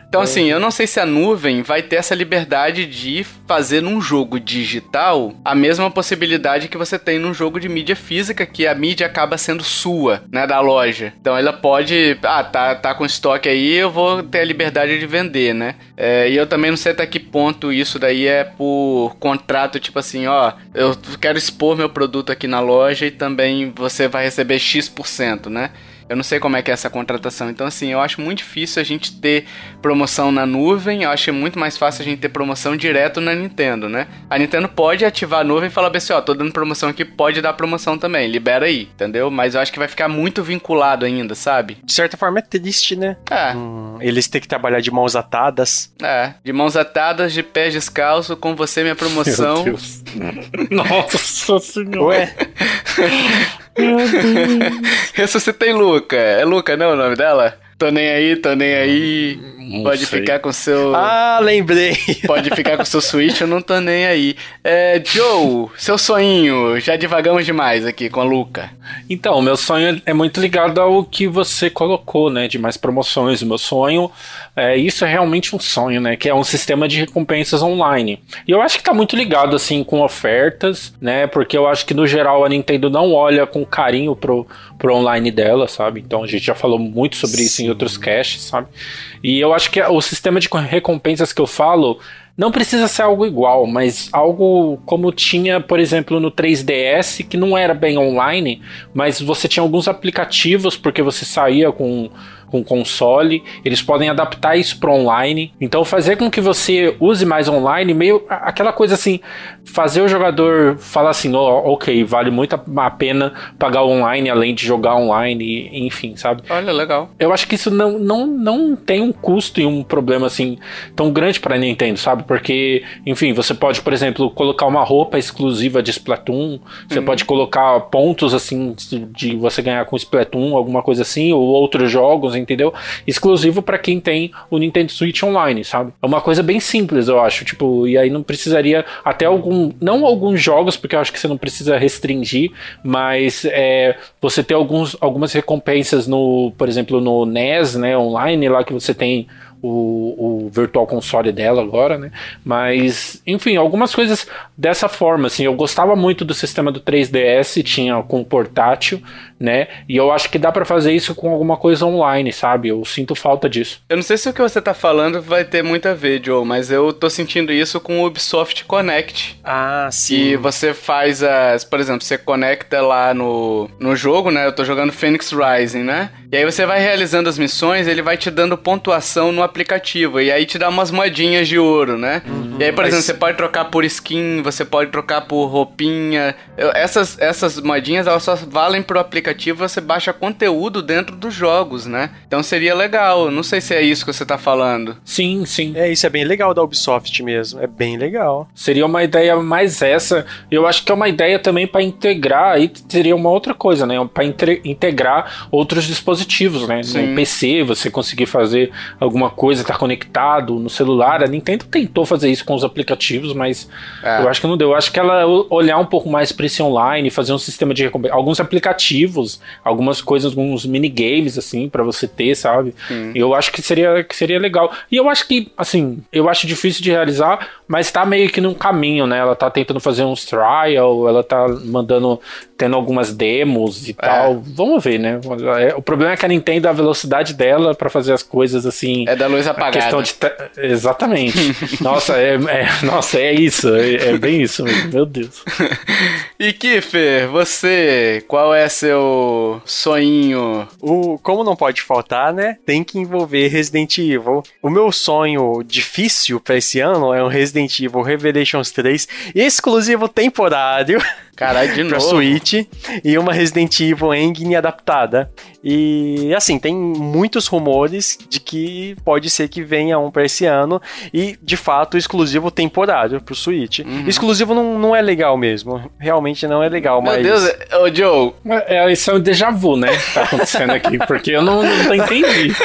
Então assim, eu não sei se a nuvem vai ter essa liberdade de fazer num jogo digital a mesma possibilidade que você tem num jogo de mídia física, que a mídia acaba sendo sua, né, da loja. Então ela pode, ah, tá, tá com estoque aí, eu vou ter a liberdade de vender, né? É, e eu também não sei até que ponto isso daí é por contrato, tipo assim, ó, eu quero expor meu produto aqui na loja e também você vai receber X%, né? Eu não sei como é que é essa contratação. Então, assim, eu acho muito difícil a gente ter promoção na nuvem. Eu acho muito mais fácil a gente ter promoção direto na Nintendo, né? A Nintendo pode ativar a nuvem e falar assim, ó, tô dando promoção aqui, pode dar promoção também. Libera aí, entendeu? Mas eu acho que vai ficar muito vinculado ainda, sabe? De certa forma é triste, né? É, Hum, eles têm que trabalhar de mãos atadas. é. De mãos atadas, de pés descalço, com você minha promoção. Meu Deus. Nossa senhora. Ué, Ressuscitei Luca. É Luca, não é o nome dela? Tô nem aí, tô nem aí. Não Pode sei. ficar com seu. ah, lembrei. Pode ficar com seu Switch, eu não tô nem aí. É, Joe, seu sonho. Já divagamos demais aqui com a Luca. Então, o meu sonho é muito ligado ao que você colocou, né? De mais promoções. O meu sonho, é, isso é realmente um sonho, né? Que é um sistema de recompensas online. E eu acho que tá muito ligado, assim, com ofertas, né? Porque eu acho que, no geral, a Nintendo não olha com carinho pro, pro online dela, sabe? Então, a gente já falou muito sobre isso em outros casts, sabe? E eu acho que o sistema de recompensas que eu falo não precisa ser algo igual, mas algo como tinha, por exemplo, no 3DS, que não era bem online, mas você tinha alguns aplicativos porque você saía com com console, eles podem adaptar isso para online. Então fazer com que você use mais online, meio aquela coisa assim, fazer o jogador falar assim, ó, OK, vale muito a pena pagar online além de jogar online, enfim, sabe? Olha, legal. Eu acho que isso não, não, não tem um custo e um problema assim tão grande para Nintendo, sabe? Porque, enfim, você pode, por exemplo, colocar uma roupa exclusiva de Splatoon, você pode colocar pontos assim de você ganhar com Splatoon, alguma coisa assim, ou outros jogos, entendeu? Exclusivo para quem tem o Nintendo Switch Online, sabe? É uma coisa bem simples, eu acho, tipo, e aí não precisaria até algum, não alguns jogos, porque eu acho que você não precisa restringir, mas é, você ter alguns, algumas recompensas no, por exemplo, no NES, né, online, lá que você tem o, o Virtual Console dela agora, né? Mas, enfim, algumas coisas dessa forma, assim, eu gostava muito do sistema do 3DS, tinha com portátil, né? E eu acho que dá pra fazer isso com alguma coisa online, sabe? Eu sinto falta disso. Eu não sei se o que você tá falando vai ter muito a ver, Joe, mas eu tô sentindo isso com o Ubisoft Connect. Ah, Que você faz as. Por exemplo, você conecta lá no, no jogo, né? Eu tô jogando Phoenix Rising, né? E aí você vai realizando as missões, ele vai te dando pontuação no aplicativo. E aí te dá umas moedinhas de ouro, né? E aí, por Mas- exemplo, você pode trocar por skin, você pode trocar por roupinha. Eu- Essas, essas moedinhas, elas só valem pro aplicativo, você baixa conteúdo dentro dos jogos, né? Então seria legal. Não sei se é isso que você tá falando. Sim, sim. É, isso é bem legal da Ubisoft mesmo. É bem legal. Seria uma ideia mais essa. Eu acho que é uma ideia também para integrar. Aí seria uma outra coisa, né? Para integrar outros dispositivos, né? Sim. No PC você conseguir fazer alguma coisa, tá conectado no celular. A Nintendo tentou fazer isso com os aplicativos, mas é. eu acho que não deu. Eu acho que ela olhar um pouco mais para esse online, fazer um sistema de alguns aplicativos, algumas coisas, alguns minigames assim para você ter, sabe? Hum. Eu acho que seria que seria legal. E eu acho que assim, eu acho difícil de realizar, mas tá meio que num caminho, né? Ela tá tentando fazer uns trial, ela tá mandando tendo algumas demos e é. tal. Vamos ver, né? É, o problema é que a Nintendo, a velocidade dela para fazer as coisas assim. É da luz apagada. Questão de Exatamente. nossa, é, é, nossa, é isso. É, é, bem isso mesmo. Meu Deus. e Kiffer, você, qual é seu sonho? O, como não pode faltar, né? Tem que envolver Resident Evil. O meu sonho difícil para esse ano é um Resident Evil Revelations 3 exclusivo temporário. Caralho, de novo. pra Switch e uma Resident Evil Engine adaptada. E assim, tem muitos rumores de que pode ser que venha um pra esse ano e de fato exclusivo temporário pro Switch. Uhum. Exclusivo não, não é legal mesmo. Realmente não é legal, Meu mas. Meu Deus, ô Joe. É, isso é um déjà vu, né? Que tá acontecendo aqui, porque eu não, não tô entendendo.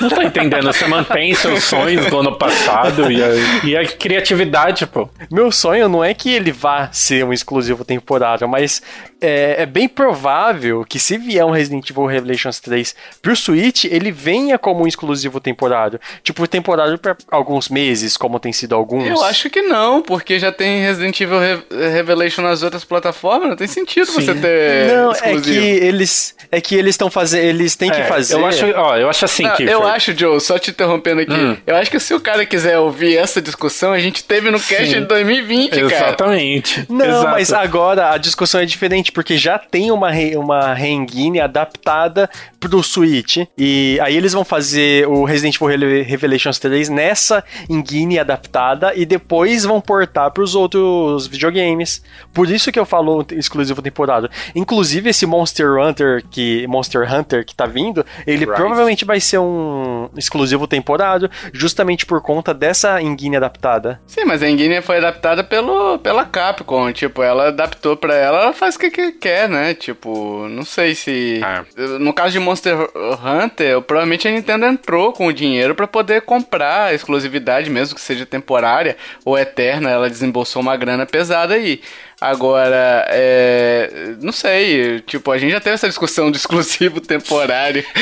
não tô entendendo. Você mantém seus sonhos do ano passado e a, e a criatividade, pô. Meu sonho não é que ele vá ser um exclusivo temporário, mas é, é, bem provável que se vier um Resident Evil Revelations 3 pro Switch, ele venha como um exclusivo temporário. Tipo, temporário para alguns meses, como tem sido alguns. Eu acho que não, porque já tem Resident Evil Re Revelation nas outras plataformas, não tem sentido Sim. você ter Não, exclusivo. é que eles é que eles estão fazendo, eles têm é, que fazer. Eu acho, ó, eu acho assim que Eu acho, Joe, só te interrompendo aqui. Hum. Eu acho que se o cara quiser ouvir essa discussão, a gente teve no cast de 2020, Exatamente. cara. Exatamente. Não, Exato. mas agora a discussão é diferente porque já tem uma, re, uma Rengine adaptada pro Switch. E aí eles vão fazer o Resident Evil Revelations 3 nessa engine adaptada e depois vão portar pros outros videogames. Por isso que eu falo exclusivo temporada. Inclusive esse Monster Hunter que Monster Hunter que tá vindo, ele right. provavelmente vai ser um exclusivo temporário, justamente por conta dessa engine adaptada. Sim, mas a engine foi adaptada pelo pela Capcom, tipo, ela adaptou para ela, ela faz o que, que quer, né? Tipo, não sei se. É. No caso de Monster Hunter, provavelmente a Nintendo entrou com o dinheiro para poder comprar a exclusividade, mesmo que seja temporária ou eterna. Ela desembolsou uma grana pesada aí. Agora, é, não sei, tipo, a gente já teve essa discussão de exclusivo temporário.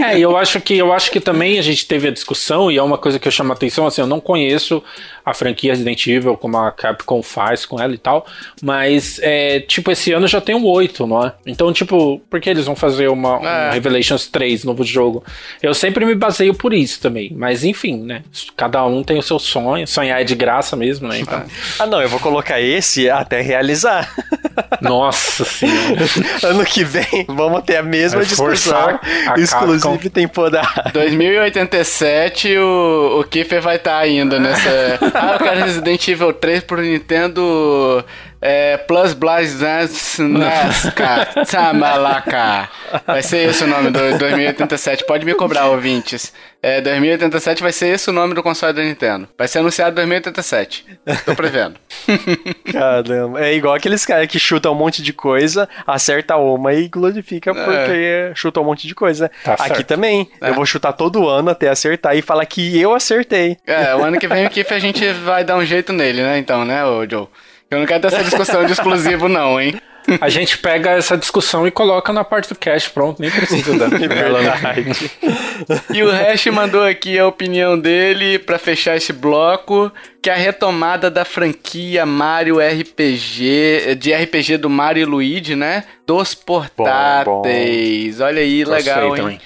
É, eu acho que eu acho que também a gente teve a discussão e é uma coisa que eu chamo a atenção, assim, eu não conheço a franquia Resident Evil como a Capcom faz com ela e tal, mas é, tipo, esse ano já tem um 8, não é? Então, tipo, por que eles vão fazer uma é. um Revelations 3 novo jogo? Eu sempre me baseio por isso também, mas enfim, né? Cada um tem o seu sonho, sonhar é de graça mesmo, né? Então... ah, não, eu vou colocar esse até realizar. Nossa senhora. ano que vem vamos ter a mesma Vai discussão. Exclusive temporada. 2087 o, o Kiffer vai estar tá ainda nessa. ah, eu quero Resident Evil 3 pro Nintendo é, Plus Blast Dance Nasca Tamalaka. Vai ser esse o nome do 2087. Pode me cobrar, ouvintes. É, 2087 vai ser esse o nome do console da Nintendo. Vai ser anunciado em 2087. Tô prevendo. Caramba. É igual aqueles caras que chutam um monte de coisa, acerta uma e glorifica é. porque chutou um monte de coisa. Tá Aqui certo. também. É. Eu vou chutar todo ano até acertar e falar que eu acertei. É, o ano que vem o Kiff a gente vai dar um jeito nele, né? Então, né, ô Joe? Eu não quero ter essa discussão de exclusivo, não, hein? A gente pega essa discussão e coloca na parte do cast, pronto, nem precisa da E o Hash mandou aqui a opinião dele para fechar esse bloco, que é a retomada da franquia Mario RPG, de RPG do Mario e Luigi, né? Dos portáteis. Bom, bom. Olha aí, legal, hein?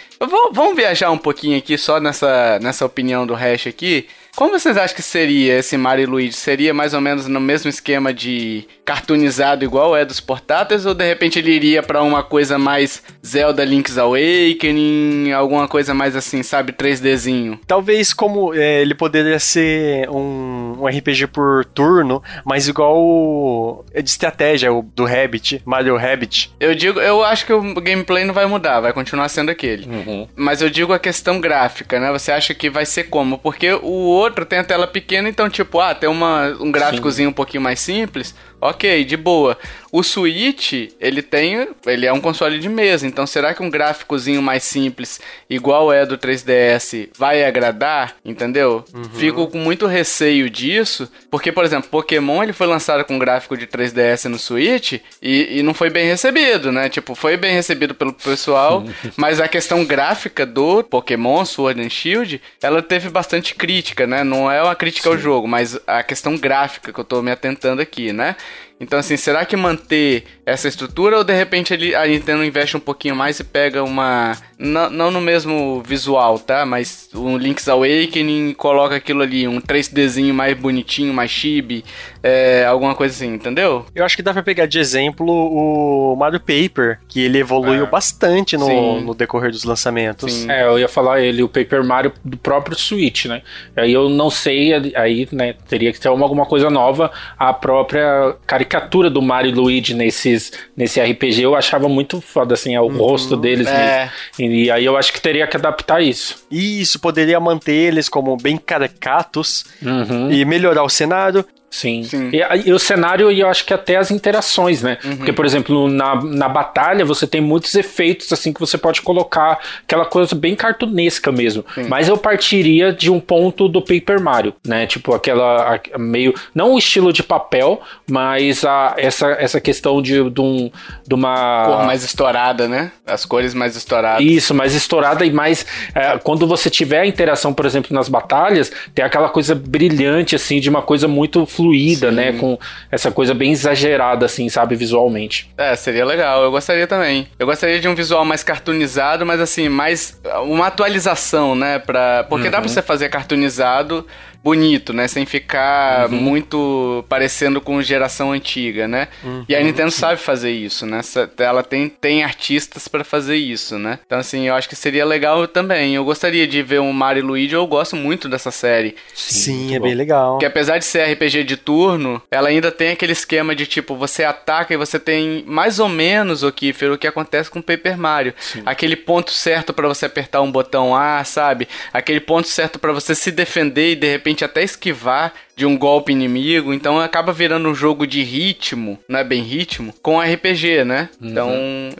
Vamos viajar um pouquinho aqui só nessa, nessa opinião do Hash aqui. Como vocês acham que seria esse Mario e Luigi? Seria mais ou menos no mesmo esquema de cartoonizado igual é dos portáteis? Ou de repente ele iria para uma coisa mais Zelda Link's Awakening? Alguma coisa mais assim, sabe, 3Dzinho? Talvez como é, ele poderia ser um, um, RPG por turno, mas igual o, é de estratégia, o do Rabbit, Mario Rabbit. Eu digo, eu acho que o gameplay não vai mudar, vai continuar sendo aquele. Uhum. Mas eu digo a questão gráfica, né? Você acha que vai ser como? Porque o outro tem a tela pequena, então, tipo, ah, tem uma, um gráficozinho Sim. um pouquinho mais simples, ok, de boa. O Switch, ele tem, ele é um console de mesa, então será que um gráficozinho mais simples, igual é do 3DS, vai agradar? Entendeu? Uhum. Fico com muito receio disso, porque, por exemplo, Pokémon ele foi lançado com gráfico de 3DS no Switch e, e não foi bem recebido, né? Tipo, foi bem recebido pelo pessoal, mas a questão gráfica do Pokémon Sword and Shield, ela teve bastante crítica, né? Não é uma crítica Sim. ao jogo, mas a questão gráfica que eu tô me atentando aqui, né? Então, assim, será que manter essa estrutura ou de repente ele, a Nintendo investe um pouquinho mais e pega uma. Não, não no mesmo visual, tá? Mas um Link's Awakening e coloca aquilo ali, um 3Dzinho mais bonitinho, mais chibi, é, alguma coisa assim, entendeu? Eu acho que dá pra pegar de exemplo o Mario Paper, que ele evoluiu é. bastante no, no, decorrer dos lançamentos. Sim. É, eu ia falar ele, o Paper Mario do próprio Switch, né? Aí eu não sei, aí, né, teria que ter alguma coisa nova, a própria caricatura do Mario e Luigi nesses, nesse RPG eu achava muito foda, assim, é o uhum, rosto deles é. mesmo. E, aí eu acho que teria que adaptar isso. Isso, poderia manter eles como bem caricatos uhum. e melhorar o cenário. Sim. Sim. E, e, o cenário e eu acho que até as interações, né? Uhum. Porque, por exemplo, na, na batalha você tem muitos efeitos assim que você pode colocar aquela coisa bem cartunesca mesmo. Sim. Mas eu partiria de um ponto do Paper Mario, né? Tipo aquela a, meio não o estilo de papel, mas a, essa, essa questão de, de, um, de uma cor mais estourada, né? As cores mais estouradas. Isso, mais estourada e mais é, quando você tiver a interação, por exemplo, nas batalhas, tem aquela coisa brilhante assim de uma coisa muito fluida fluida, né, Sim. né? Com essa coisa bem exagerada, assim, sabe, visualmente. É, seria legal. Eu gostaria também. Eu gostaria de um visual mais cartoonizado, mas assim, mais uma atualização, né? Pra... Porque uhum. dá pra uhum. você fazer cartoonizado bonito, né? Sem ficar uhum. muito parecendo com geração antiga, né? Uhum. E a Nintendo sabe fazer isso, né? Ela tem, tem artistas para fazer isso, né? Então, assim, eu acho que seria legal também. Eu gostaria de ver um Mario e Luigi, eu gosto muito dessa série. Sim, Sim é bom. bem legal. Que apesar de ser RPG de turno, ela ainda tem aquele esquema de tipo, você ataca e você tem mais ou menos, o Kiefer, o que acontece com Paper Mario. Sim. Aquele ponto certo para você apertar um botão A, sabe? Aquele ponto certo para você se defender e de repente até esquivar de um golpe inimigo, então acaba virando um jogo de ritmo, não é bem ritmo, com RPG, né? Uhum. Então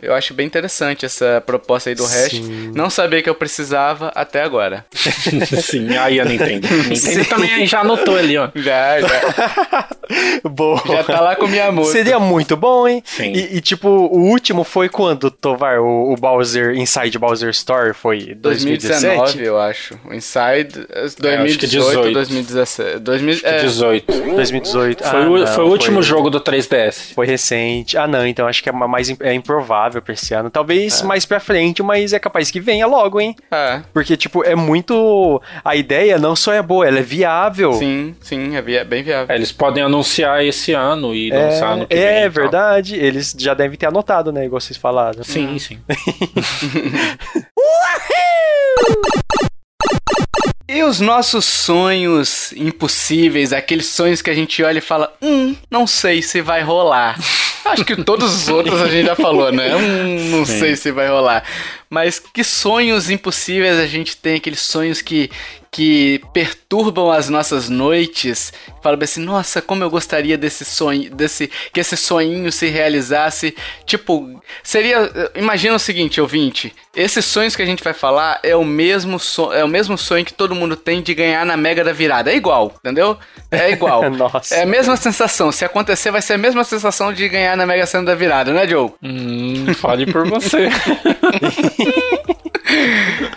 eu acho bem interessante essa proposta aí do Hash. Não sabia que eu precisava até agora. Sim, aí a Nintendo. Nintendo também já anotou ali, ó. Já, já. Boa. Já tá lá com minha música. Seria muito bom, hein? Sim. E, e tipo, o último foi quando, Tovar? O, o Bowser, Inside Bowser Store foi 2017? 2019, eu acho. O Inside 2018, é, 2017. 2000, é. 18. 2018. Foi, ah, o, não, foi o último foi... jogo do 3DS. Foi recente. Ah, não, então acho que é mais é improvável pra esse ano. Talvez é. mais pra frente, mas é capaz que venha logo, hein? É. Porque, tipo, é muito. A ideia não só é boa, ela é viável. Sim, sim, é vi... bem viável. É, eles podem anunciar esse ano e é, lançar ano que é, vem. É verdade, eles já devem ter anotado, né? Igual vocês falaram. Sim, hum. sim. E os nossos sonhos impossíveis, aqueles sonhos que a gente olha e fala, hum, não sei se vai rolar. Acho que todos os outros a gente já falou, né? Hum, não Sim. sei se vai rolar. Mas que sonhos impossíveis a gente tem, aqueles sonhos que, que perturbam as nossas noites. Fala assim, nossa, como eu gostaria desse sonho, desse que esse sonhinho se realizasse. Tipo, seria, imagina o seguinte, ouvinte, esses sonhos que a gente vai falar é o mesmo so, é o mesmo sonho que todo mundo tem de ganhar na Mega da Virada, é igual, entendeu? É igual. nossa. É a mesma sensação, se acontecer vai ser a mesma sensação de ganhar na Mega Sena da Virada, né, Joe? Hum, fale por você.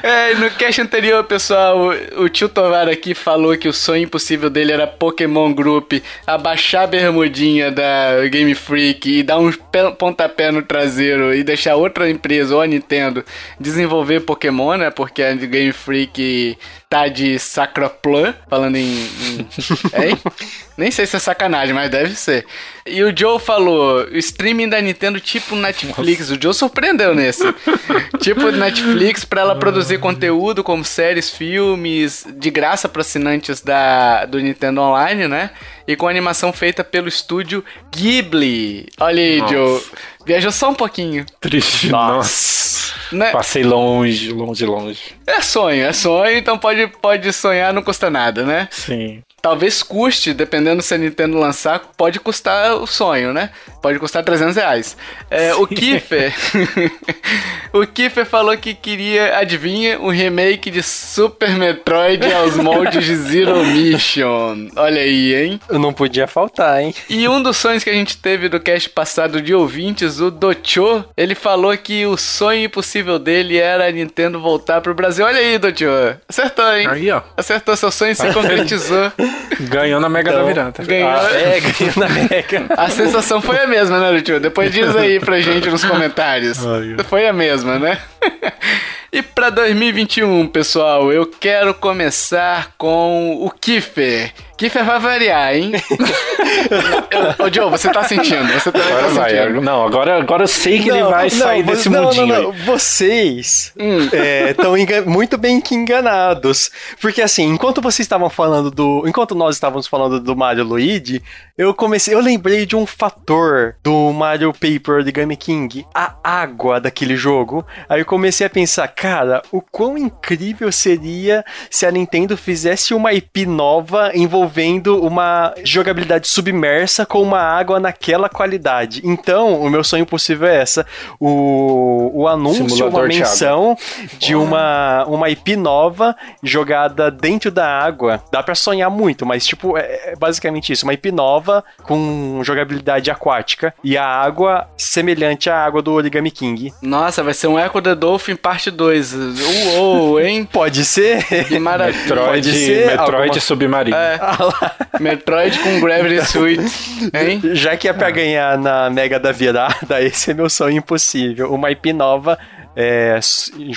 É, no cast anterior, pessoal, o, o tio Tovar aqui falou que o sonho impossível dele era Pokémon Group abaixar a bermudinha da Game Freak e dar um pontapé no traseiro e deixar outra empresa, ou a Nintendo, desenvolver Pokémon, né? Porque a Game Freak tá de sacroplan, falando em. em? Nem sei se é sacanagem, mas deve ser. E o Joe falou: o streaming da Nintendo tipo Netflix. Nossa. O Joe surpreendeu nesse. tipo Netflix para ela produzir conteúdo como séries, filmes, de graça para assinantes da, do Nintendo Online, né? E com animação feita pelo estúdio Ghibli. Olha aí, Nossa. Joe. Viajou só um pouquinho. Triste. Nossa. Né? Passei longe, longe, longe. É sonho, é sonho, então pode, pode sonhar, não custa nada, né? Sim. Talvez custe, dependendo se a Nintendo lançar, pode custar o sonho, né? Pode custar 300 reais. É, o Kiffer. o Kiffer falou que queria, adivinha, um remake de Super Metroid aos moldes de Zero Mission. Olha aí, hein? Não podia faltar, hein? E um dos sonhos que a gente teve do cast passado de ouvintes, o Docho, ele falou que o sonho impossível dele era a Nintendo voltar pro Brasil. Olha aí, Docho. Acertou, hein? Aí, ó. Acertou seu sonho, se concretizou. Ganhou na Mega Então, da Virada. Ganhou. Ah, é, ganhou na Mega. A sensação foi a mesma, né, Tio? Depois diz aí pra gente nos comentários. Ai, Foi a mesma, né? E pra 2021, pessoal, eu quero começar com o Kiffer. Kiffer vai variar, hein? Eu- Ô, Joe, você tá sentindo? Você tá, Agora tá vai. sentindo? Não, agora, agora eu sei que ele vai sair vo- desse não, mundinho não, não. Vocês Hum. estão muito bem que enganados. Porque assim, enquanto vocês estavam falando do. Enquanto nós estávamos falando do Mario Luigi, eu comecei. Eu lembrei de um fator do Mario Paper Origami King. A água daquele jogo. Aí eu comecei a pensar, cara, o quão incrível seria se a Nintendo fizesse uma IP nova envolvendo uma jogabilidade submersa com uma água naquela qualidade. Então, o meu sonho possível é essa. O, o anúncio, Simulador uma de menção de uma, uma IP nova jogada dentro da água. Dá pra sonhar muito, mas tipo, é é basicamente isso. Uma IP nova com jogabilidade aquática e a água semelhante à água do Origami King. Nossa, vai ser um Echo the Dolphin parte 2. Uou, hein? Pode ser? Que maravilha. Metroid, Pode ser Metroid alguma- Submarino. É. Metroid com Gravity Suite, hein? Já que é pra ganhar na Mega da Virada, esse é meu sonho impossível. Uma IP nova é,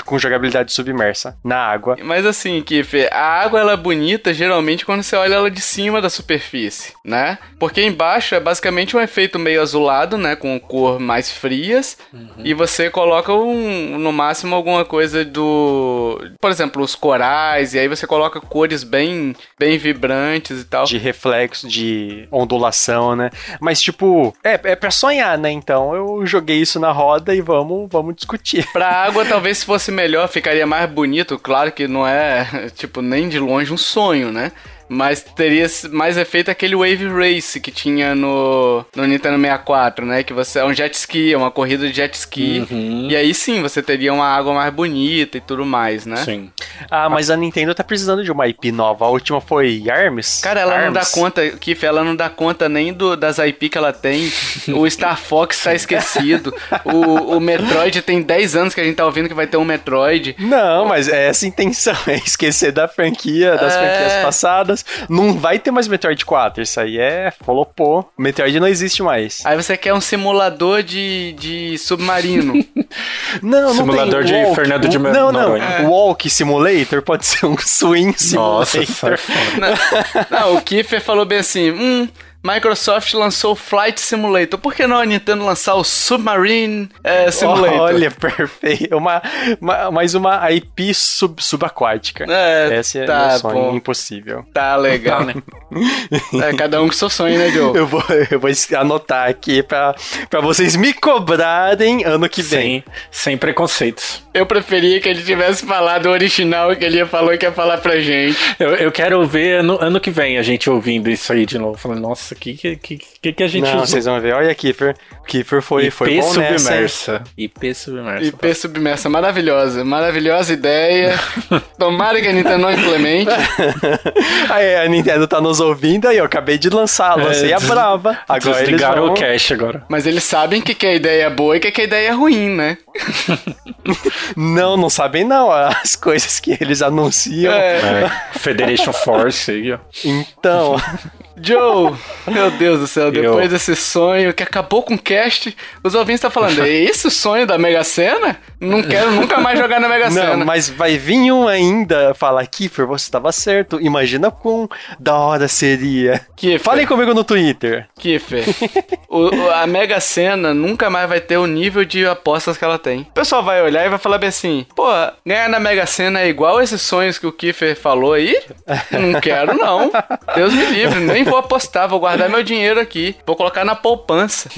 com jogabilidade submersa na água. Mas assim, Kiff, a água ela é bonita geralmente quando você olha ela de cima da superfície, né? Porque embaixo é basicamente um efeito meio azulado, né? Com cor mais frias. E você coloca um, no máximo alguma coisa do. Por exemplo, os corais. E aí você coloca cores bem, bem vibrantes e tal. De reflexo, de ondulação, né? Mas, tipo, é, é pra sonhar, né? Então eu joguei isso na roda e vamos, vamos discutir. Pra água, talvez se fosse melhor, ficaria mais bonito. Claro que não é, tipo, nem de longe um sonho, né? Mas teria mais efeito aquele Wave Race que tinha no, no Nintendo 64, né? Que você é um jet ski, é uma corrida de jet ski. E aí sim, você teria uma água mais bonita e tudo mais, né? Sim. Ah, mas a Nintendo tá precisando de uma IP nova. A última foi ARMS? Cara, ela não dá ARMS? conta, Kiff, ela não dá conta nem do, das IP que ela tem. O Star Fox tá esquecido. O, o Metroid tem 10 anos que a gente tá ouvindo que vai ter um Metroid. Não, mas é essa a intenção, é esquecer da franquia, das É. franquias passadas. Não vai ter mais Metroid 4, isso aí é flopou. Metroid não existe mais. Aí você quer um simulador de, de submarino. Não, não Simulador tem de walk. Fernando de Não, não. Noronha. É. Walk Simulator pode ser um Swing Nossa, Simulator. sai fora. não, não, o Kiefer falou bem assim: hum. Microsoft lançou o Flight Simulator. Por que não a Nintendo lançar o Submarine eh, Simulator? Olha, perfeito. Uma, uma- mais uma IP sub, subaquática. É, Esse é tá meu sonho bom. impossível. Tá legal, né? É, cada um com seu sonho, né, Joe? Eu vou, eu vou anotar aqui pra, pra vocês me cobrarem ano que vem. Sem, sem preconceitos. Eu preferia que ele tivesse falado o original que ele ia falou que ia falar pra gente. Eu, eu quero ver ano, ano que vem a gente ouvindo isso aí de novo. Falando, nossa, o que, que, que, que a gente Não, usou? vocês vão ver. Olha, Kiefer. Kiefer foi, foi IP bom nessa, hein? submersa. IP submersa. IP submersa, maravilhosa. Maravilhosa ideia. Tomara que a Nintendo não implemente. Aí a Nintendo tá nos ouvindo aí, eu acabei de lançar, lancei É, a brava. Agora eles Desligaram vão... o cache agora. Mas eles sabem que, que a ideia é boa e que, que a ideia é ruim, né? Não, não sabem não, as coisas que eles anunciam. É. É, Federation Force aí, ó. Então, Joe, meu Deus do céu, depois Eu- desse sonho que acabou com o cast, os ouvintes estão falando, é esse o sonho da Mega Sena? Não quero nunca mais jogar na Mega não, Sena. mas vai vir um ainda falar, Kiefer, você estava certo. Imagina quão da hora seria. Kiefer, Falem comigo no Twitter. Kiefer, o- a Mega Sena nunca mais vai ter o nível de apostas que ela tem. O pessoal vai olhar e vai falar bem assim, pô, ganhar na Mega Sena é igual esses sonhos que o Kiefer falou aí? Não quero não. Deus me livre, nem vou apostar, vou guardar meu dinheiro aqui. Vou colocar na poupança.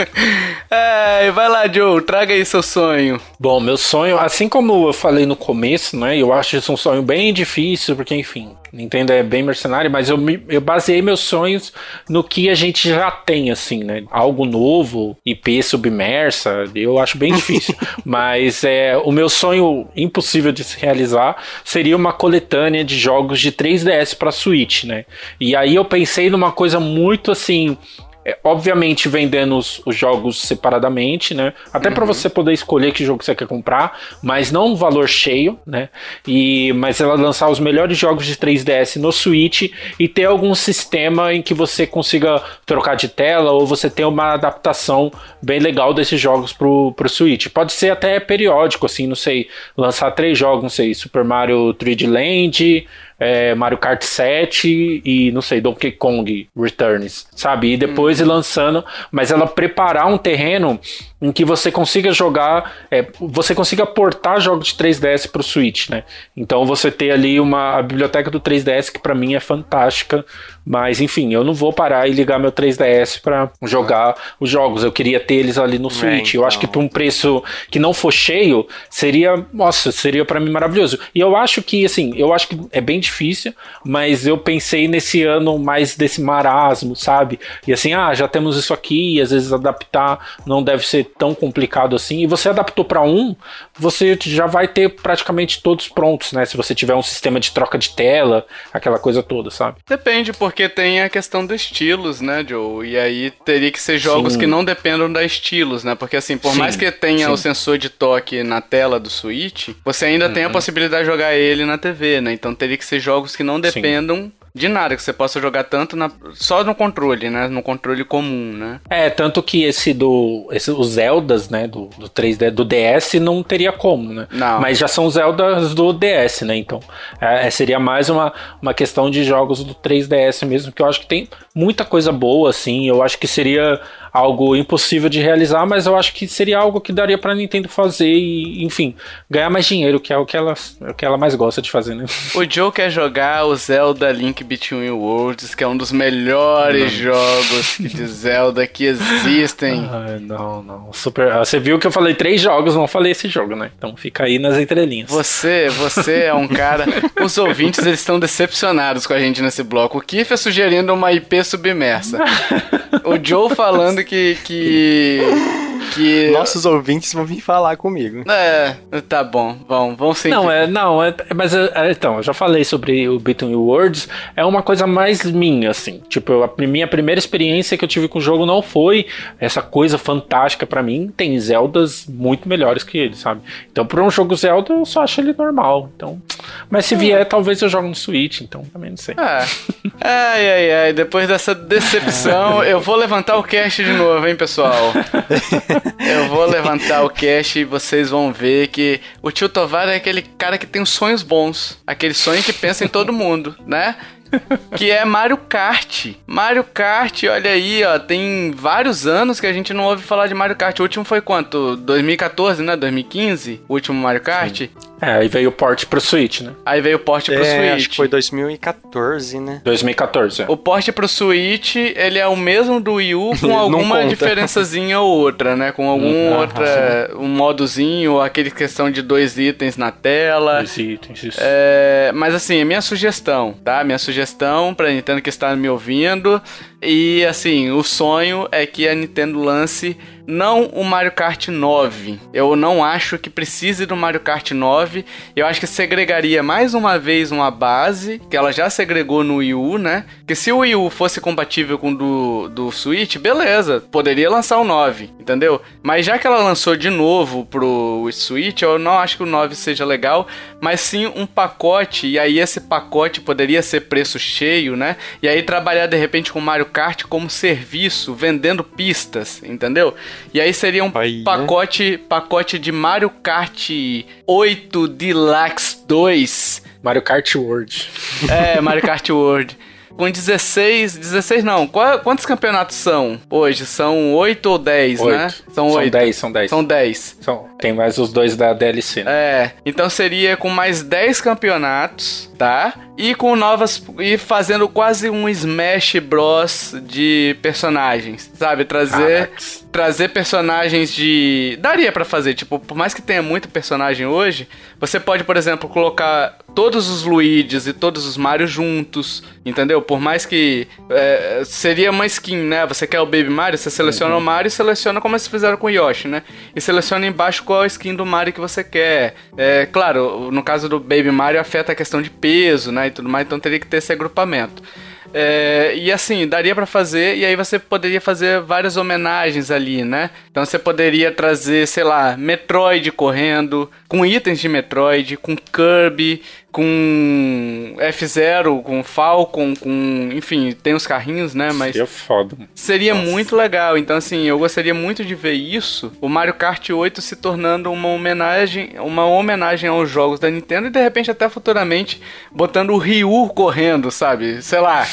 é, vai lá, Joe, traga aí seu sonho. Bom, meu sonho, assim como eu falei no começo, né? Eu acho isso um sonho bem difícil, porque, enfim, Nintendo é bem mercenário, mas eu, eu baseei meus sonhos no que a gente já tem, assim, né? Algo novo, IP submersa, eu acho bem difícil. mas é, o meu sonho impossível de se realizar seria uma coletânea de jogos de 3DS para Switch, né? E aí eu pensei numa coisa muito assim é, obviamente vendendo os, os, jogos separadamente, né? Até uhum. para você poder escolher que jogo você quer comprar, mas não um valor cheio, né? E mas ela lançar os melhores jogos de 3DS no Switch e ter algum sistema em que você consiga trocar de tela ou você ter uma adaptação bem legal desses jogos pro, pro Switch. Pode ser até periódico, assim, não sei, lançar três jogos, não sei, Super Mario 3D Land, é, Mario Kart 7 e, não sei, Donkey Kong Returns, sabe? E depois hum. ir lançando, mas ela preparar um terreno em que você consiga jogar, é, você consiga portar jogos de 3DS para o Switch, né? Então você ter ali uma a biblioteca do 3DS que para mim é fantástica, mas enfim, eu não vou parar e ligar meu 3DS para jogar os jogos. Eu queria ter eles ali no é, Switch. então. Eu acho que então. por um preço que não for cheio, seria, nossa, seria para mim maravilhoso. E eu acho que assim, eu acho que é bem difícil, mas eu pensei nesse ano mais desse marasmo, sabe? E assim, ah, já temos isso aqui, e às vezes adaptar não deve ser tão complicado assim. E você adaptou para um, você já vai ter praticamente todos prontos, né? Se você tiver um sistema de troca de tela, aquela coisa toda, sabe? Depende, porque tem a questão dos estilos, né, Joe? E aí teria que ser jogos Sim. que não dependam da estilos, né? Porque assim, por Sim. mais que tenha Sim. o sensor de toque na tela do Switch, você ainda uhum. tem a uhum. possibilidade de jogar ele na TV, né? Então teria que ser jogos que não dependam de nada, que você possa jogar tanto na, só no controle, né? No controle comum, né? É, tanto que esse do. Esse, os Zeldas, né? Do, do 3D, do DS não teria como, né? Não. Mas já são Zeldas do DS, né? Então, é, é seria mais uma, uma questão de jogos do 3DS mesmo, que eu acho que tem muita coisa boa, assim. Eu acho que seria algo impossível de realizar, mas eu acho que seria algo que daria pra Nintendo fazer e, enfim, ganhar mais dinheiro, que é o que ela, é o que ela mais gosta de fazer, né? O Joe quer jogar o Zelda Link Between Worlds, que é um dos melhores não. jogos de Zelda que existem. Ai, não, não. Super. Ah, você viu que eu falei três jogos, não falei esse jogo, né? Então fica aí nas entrelinhas. Você, você é um cara. Os ouvintes eles estão decepcionados com a gente nesse bloco. O Kiff é sugerindo uma IP submersa. o Joe falando que. que que nossos ouvintes vão vir falar comigo. É, tá bom, vão, vão sim. Não, é, não, é, mas é, é, então, eu já falei sobre o Between Worlds, é uma coisa mais minha, assim. Tipo, a minha primeira experiência que eu tive com o jogo não foi essa coisa fantástica para mim. Tem Zeldas muito melhores que ele, sabe? Então, por um jogo Zelda, eu só acho ele normal. Então, mas se vier, talvez eu jogue no Switch, então também não sei. É. Ai, ai, ai, depois dessa decepção, eu vou levantar o cast de novo, hein, pessoal? Eu vou levantar o cast e vocês vão ver que o tio Tovar é aquele cara que tem sonhos bons. Aquele sonho que pensa em todo mundo, né? que é Mario Kart. Mario Kart, olha aí, ó, tem vários anos que a gente não ouve falar de Mario Kart. O último foi quanto? 2014, né? 2015? O último Mario Kart? Sim. É, aí veio o port pro Switch, né? Aí veio o port pro é, Switch. Acho que foi 2014, né? 2014. É. O port pro Switch, ele é o mesmo do Wii U com alguma diferençazinha ou outra, né? Com algum uhum, outra, um modozinho, aquele questão de dois itens na tela. Dois itens, isso. É, mas assim, é minha sugestão, tá? Minha sugestão pra Nintendo que está me ouvindo. E assim, o sonho é que a Nintendo lance não o Mario Kart 9. Eu não acho que precise do Mario Kart 9. Eu acho que segregaria mais uma vez uma base, que ela já segregou no Wii U, né? Que se o Wii U fosse compatível com o do, do Switch, beleza, poderia lançar o 9, entendeu? Mas já que ela lançou de novo pro Switch, eu não acho que o 9 seja legal, mas sim um pacote, e aí esse pacote poderia ser preço cheio, né? E aí trabalhar de repente com Mario Kart como serviço, vendendo pistas, entendeu? E aí seria um aí, pacote, né? pacote de Mario Kart 8 Deluxe 2. Mario Kart World. É, Mario Kart World com 16. 16 não. Qual, quantos campeonatos são hoje? São 8 ou 10, 8. né? São 8. São 10, são 10. São 10. São, tem mais os dois da DLC, né? É. Então seria com mais 10 campeonatos, tá? E com novas e fazendo quase um Smash Bros de personagens, sabe? Trazer Caraca. trazer personagens de daria para fazer, tipo, por mais que tenha muito personagem hoje, você pode, por exemplo, colocar todos os Luigi's e todos os Mario juntos, entendeu? Por mais que é, seria uma skin, né? Você quer o Baby Mario, você seleciona uhum. o Mario e seleciona como eles fizeram com o Yoshi, né? E seleciona embaixo qual a skin do Mario que você quer. É, claro, no caso do Baby Mario afeta a questão de peso, né? Tudo mais, então teria que ter esse agrupamento. É, e assim, daria para fazer, e aí você poderia fazer várias homenagens ali, né? Então você poderia trazer, sei lá, Metroid correndo, com itens de Metroid, com Kirby, com F0, com Falcon, com. Enfim, tem os carrinhos, né? Mas. Seria foda. Seria Nossa. muito legal. Então, assim, eu gostaria muito de ver isso. O Mario Kart 8 se tornando uma homenagem. Uma homenagem aos jogos da Nintendo e de repente até futuramente botando o Ryu correndo, sabe? Sei lá.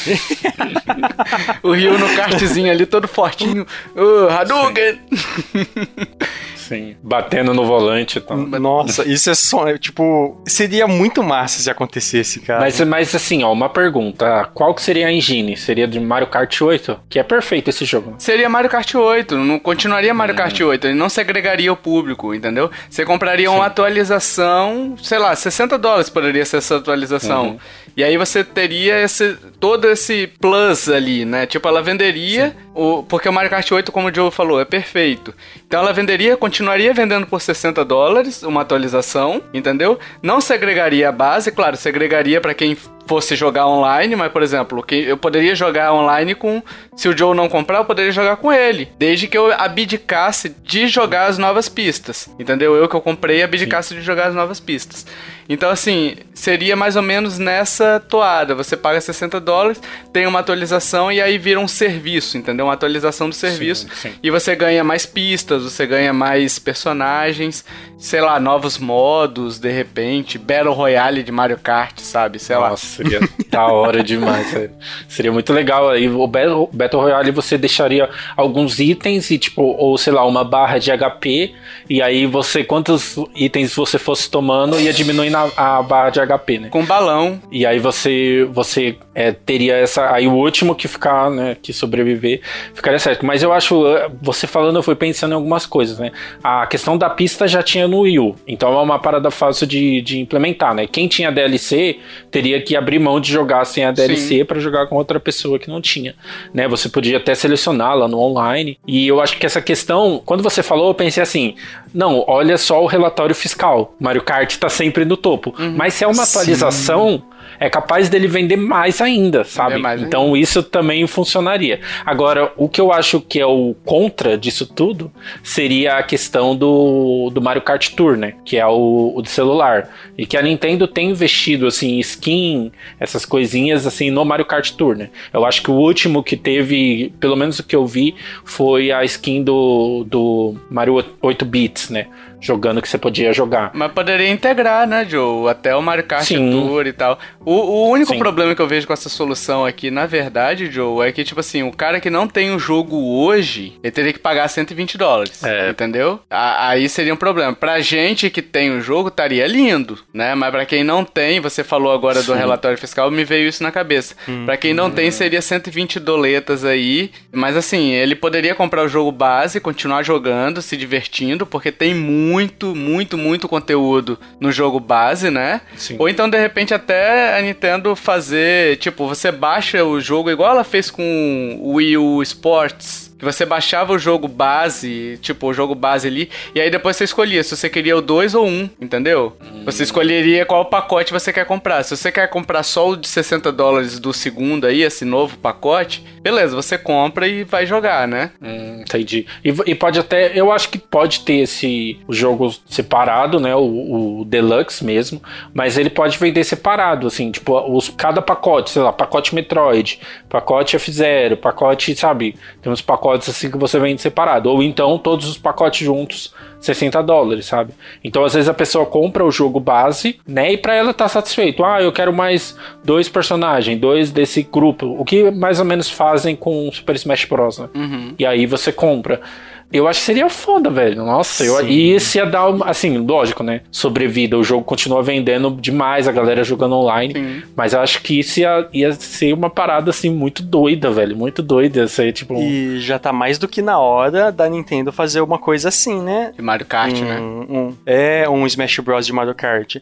o Ryu no kartzinho ali, todo fortinho. Uh, Hadouken! Sim, batendo no volante e tal. Nossa, isso é só. Tipo, seria muito massa se acontecesse, cara. Mas, mas assim, ó, uma pergunta. Qual que seria a engine? Seria de Mario Kart 8? Que é perfeito esse jogo. Seria Mario Kart 8. Não continuaria Mario hum. Kart 8. Ele não segregaria o público, entendeu? Você compraria Sim. uma atualização, sei lá, 60 dólares poderia ser essa atualização. Uhum. E aí você teria esse, todo esse plus ali, né? Tipo, ela venderia, o, porque o Mario Kart 8, como o Joe falou, é perfeito. Então ela venderia, continuaria vendendo por 60 dólares, uma atualização, entendeu? Não segregaria a base, claro, segregaria para quem fosse jogar online, mas, por exemplo, que eu poderia jogar online com. Se o Joe não comprar, eu poderia jogar com ele. Desde que eu abdicasse de jogar as novas pistas. Entendeu? Eu que eu comprei abdicasse Sim. de jogar as novas pistas. Então, assim, seria mais ou menos nessa toada. Você paga 60 dólares, tem uma atualização e aí vira um serviço, entendeu? Uma atualização do serviço. Sim, sim. E você ganha mais pistas, você ganha mais personagens, sei lá, novos modos, de repente, Battle Royale de Mario Kart, sabe? Sei Nossa, lá. Seria da hora demais. Sério. Seria muito legal. Aí o Battle, Royale você deixaria alguns itens e, tipo, ou sei lá, uma barra de HP. E aí você, quantos itens você fosse tomando, ia diminuindo a, a barra de HP, né? Com balão. E aí você, você é, teria essa. Aí o último que ficar, né? Que sobreviver, ficaria certo. Mas eu acho, você falando, eu fui pensando em algumas coisas, né? A questão da pista já tinha no Wii U. Então é uma parada fácil de, de implementar, né? Quem tinha DLC teria que abrir mão de jogar sem a DLC para jogar com outra pessoa que não tinha, né? Você podia até selecioná-la no online. E eu acho que essa questão, quando você falou, eu pensei assim: não, olha só o relatório fiscal. Mario Kart tá sempre no topo. Uhum. Mas se é uma atualização. Sim é capaz dele vender mais ainda, sabe? Mais então ainda. isso também funcionaria. Agora, o que eu acho que é o contra disso tudo seria a questão do, do Mario Kart Tour, né? Que é o, o de celular. E que a Nintendo tem investido, assim, skin, essas coisinhas, assim, no Mario Kart Tour, né? Eu acho que o último que teve, pelo menos o que eu vi, foi a skin do, do Mario 8 bits, né? Jogando que você podia jogar. Mas poderia integrar, né, Joe? Até o Mario Kart Sim. Tour e tal. O, o único Sim. problema que eu vejo com essa solução aqui, na verdade, Joe, é que, tipo assim, o cara que não tem o jogo hoje, ele teria que pagar 120 dólares. É. Entendeu? aí seria um problema. Pra gente que tem o jogo, estaria lindo, né? Mas pra quem não tem, você falou agora Sim. do relatório fiscal, me veio isso na cabeça. Hum, pra quem não hum. tem, seria 120 doletas aí. Mas assim, ele poderia comprar o jogo base, continuar jogando, se divertindo, porque tem muito muito, muito, muito conteúdo no jogo base, né? Sim. Ou então, de repente, até a Nintendo fazer, tipo, você baixa o jogo igual ela fez com o Wii U Sports que você baixava o jogo base, tipo, o jogo base ali, e aí depois você escolhia se você queria o 2 ou 1, um, entendeu? Hum. Você escolheria qual pacote você quer comprar. Se você quer comprar só o de 60 dólares do segundo aí, esse novo pacote, beleza, você compra e vai jogar, né? Hum, entendi. E, e, pode até, eu acho que pode ter esse jogo separado, né? O, o, Deluxe mesmo, mas ele pode vender separado, assim, tipo, os, cada pacote, sei lá, pacote Metroid, pacote F0, pacote, sabe? Tem uns pacotes pacotes assim que você vende separado. Ou então todos os pacotes juntos, 60 dólares, sabe? Então às vezes a pessoa compra o jogo base, né? E pra ela tá satisfeito. Ah, eu quero mais dois personagens, dois desse grupo. O que mais ou menos fazem com Super Smash Bros. Né? Uhum. E aí você compra. Eu acho que seria foda, velho. Nossa, eu, e isso ia dar, uma- assim, lógico, né? Sobrevida. O jogo continua vendendo demais, a galera jogando online. Sim. Mas eu acho que isso ia, ia ser uma parada, assim, muito doida, velho. Muito doida. Ser, tipo. um- E já tá mais do que na hora da Nintendo fazer uma coisa assim, né? De Mario Kart, um, né? um- é um Smash Bros de Mario Kart.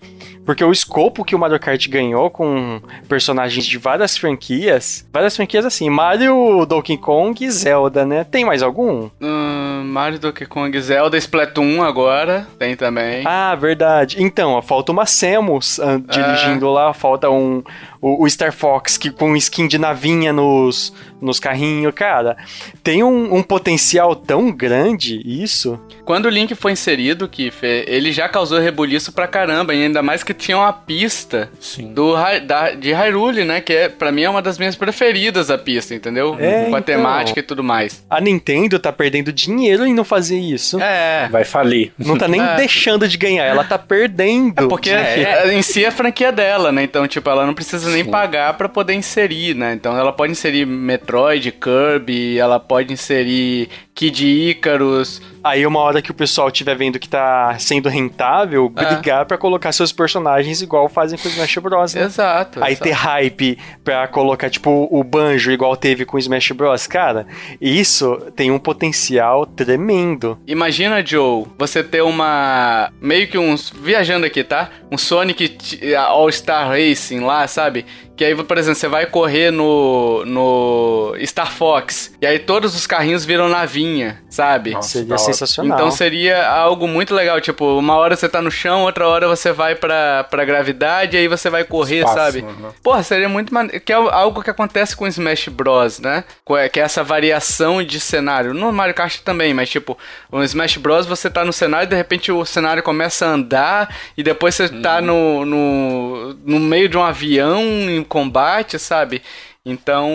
Porque o escopo que o Mario Kart ganhou com personagens de várias franquias, várias franquias assim, Mario, Donkey Kong e Zelda, né? Tem mais algum? Hum, Mario, Donkey Kong, Zelda, Splatoon agora, tem também. Ah, verdade. Então, ó, falta uma Samus ah, dirigindo lá, falta um o, o Star Fox que com skin de navinha nos, nos carrinhos, cara. Tem um, um potencial tão grande isso. Quando o Link foi inserido, Kiff, ele já causou rebuliço pra caramba, e ainda mais que tinha uma pista Sim. do, da, de Hyrule, né? Que é, pra mim é uma das minhas preferidas a pista, entendeu? É, Com a então. temática e tudo mais. A Nintendo tá perdendo dinheiro em não fazer isso. É. Vai falir. Não tá nem É. deixando de ganhar, ela tá perdendo. Porque dinheiro. é, em si é a franquia dela, né? Então, tipo, ela não precisa nem Sim. pagar pra poder inserir, né? Então, ela pode inserir Metroid, Kirby, ela pode inserir Kid Icarus. Aí uma hora que o pessoal estiver vendo que tá sendo rentável, É. brigar pra colocar seus personagens igual fazem com o Smash Bros, né? Exato. Aí exato. ter hype pra colocar, tipo, o banjo igual teve com o Smash Bros. Cara, isso tem um potencial tremendo. Imagina, Joe, você ter uma. meio que uns. viajando aqui, tá? Um Sonic All-Star Racing lá, sabe? Que aí, por exemplo, você vai correr no. no Star Fox. E aí todos os carrinhos viram navinha, sabe? Nossa, Seria sensacional. Então seria algo muito legal, tipo, uma hora você tá no chão, outra hora você vai pra, pra gravidade, aí você vai correr, Espaço, sabe? uhum. Porra, seria muito maneiro. Que é algo que acontece com o Smash Bros, né? Co- Que é essa variação de cenário. No Mario Kart também, mas tipo, no Smash Bros você tá no cenário e de repente o cenário começa a andar e depois você tá no, no, no meio de um avião combate, sabe? Então,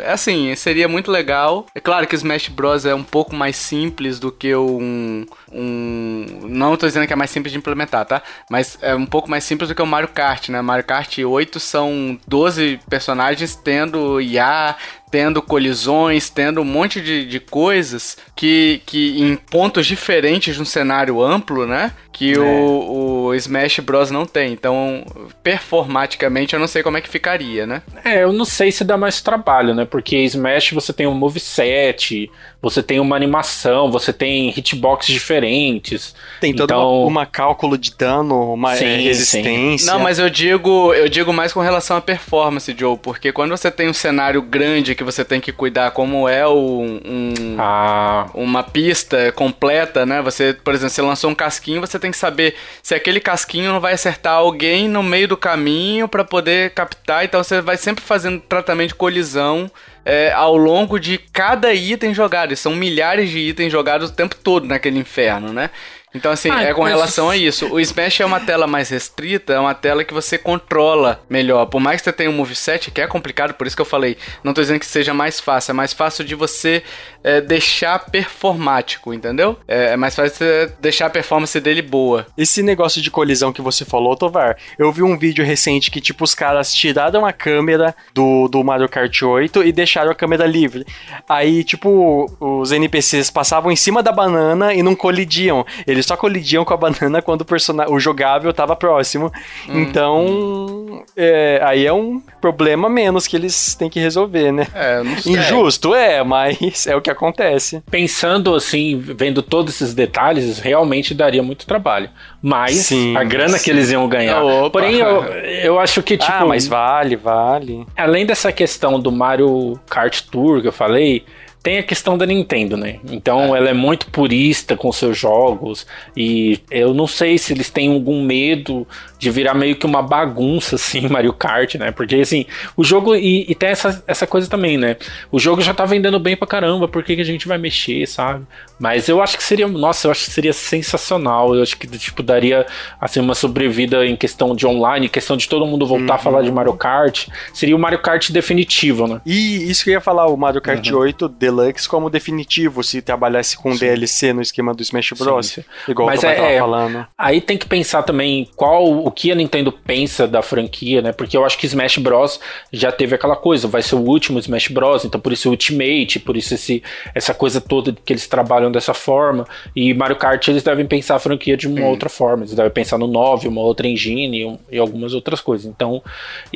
é assim, seria muito legal. É claro que Smash Bros é um pouco mais simples do que um, um. Não tô dizendo que é mais simples de implementar, tá? Mas é um pouco mais simples do que o Mario Kart, né? Mario Kart 8 são 12 personagens tendo IA, tendo colisões, tendo um monte de, de coisas que, que em pontos diferentes de um cenário amplo, né? Que o, o Smash Bros não tem. Então, performaticamente, eu não sei como é que ficaria, né? É, eu não sei se dá mais trabalho, né? Porque Smash você tem um moveset, você tem uma animação, você tem hitbox diferentes. Tem todo Então- uma, uma cálculo de dano, uma Sim, é, resistência. Não, mas eu digo, eu digo mais com relação à performance, Joe, porque quando você tem um cenário grande que você tem que cuidar, como é o, um, Ah, uma pista completa, né? Você, por exemplo, você lançou um casquinho, você tem que saber se aquele casquinho não vai acertar alguém no meio do caminho pra poder captar. Então você vai sempre fazendo tratamento de colisão é, ao longo de cada item jogado. E são milhares de itens jogados o tempo todo naquele inferno, né? Então, assim, Ah, é com relação a isso. O Smash é uma tela mais restrita, é uma tela que você controla melhor. Por mais que você tenha um moveset, que é complicado, por isso que eu falei, não tô dizendo que seja mais fácil, é mais fácil de você é, deixar performático, entendeu? É, é mais fácil você deixar a performance dele boa. Esse negócio de colisão que você falou, Tovar, eu vi um vídeo recente que, tipo, os caras tiraram a câmera do, do Mario Kart 8 e deixaram a câmera livre. Aí, tipo, os NPCs passavam em cima da banana e não colidiam. Eles só colidiam com a banana quando o, persona- o jogável tava próximo. Então, é, aí é um problema menos que eles têm que resolver, né? É, não sei. Injusto, é, mas é o que acontece. pensando assim, vendo todos esses detalhes, realmente daria muito trabalho. Mas Sim, a grana sim. que eles iam ganhar. Opa. Porém, eu, eu acho que, tipo, ah, mas vale, vale. além dessa questão do Mario Kart Tour que eu falei, tem a questão da Nintendo, né? Então ela é muito purista com seus jogos e eu não sei se eles têm algum medo de virar meio que uma bagunça assim, Mario Kart, né? Porque assim, o jogo e, e tem essa, essa coisa também, né? O jogo já tá vendendo bem pra caramba, por que, que a gente vai mexer, sabe? Mas eu acho que seria, nossa, eu acho que seria sensacional. Eu acho que tipo daria assim uma sobrevida em questão de online, em questão de todo mundo voltar a falar de Mario Kart. Seria o Mario Kart definitivo, né? E isso que eu ia falar, o Mario Kart 8 Deluxe como definitivo se trabalhasse com DLC no esquema do Smash Bros. Sim, sim. Igual Mas o é- tava é- falando. Aí tem que pensar também qual o que a Nintendo pensa da franquia, né? Porque eu acho que Smash Bros já teve aquela coisa, vai ser o último Smash Bros, então por isso o Ultimate, por isso esse, essa coisa toda que eles trabalham dessa forma. E Mario Kart eles devem pensar a franquia de uma outra forma, eles devem pensar no 9, uma outra engine e, um- e algumas outras coisas. Então,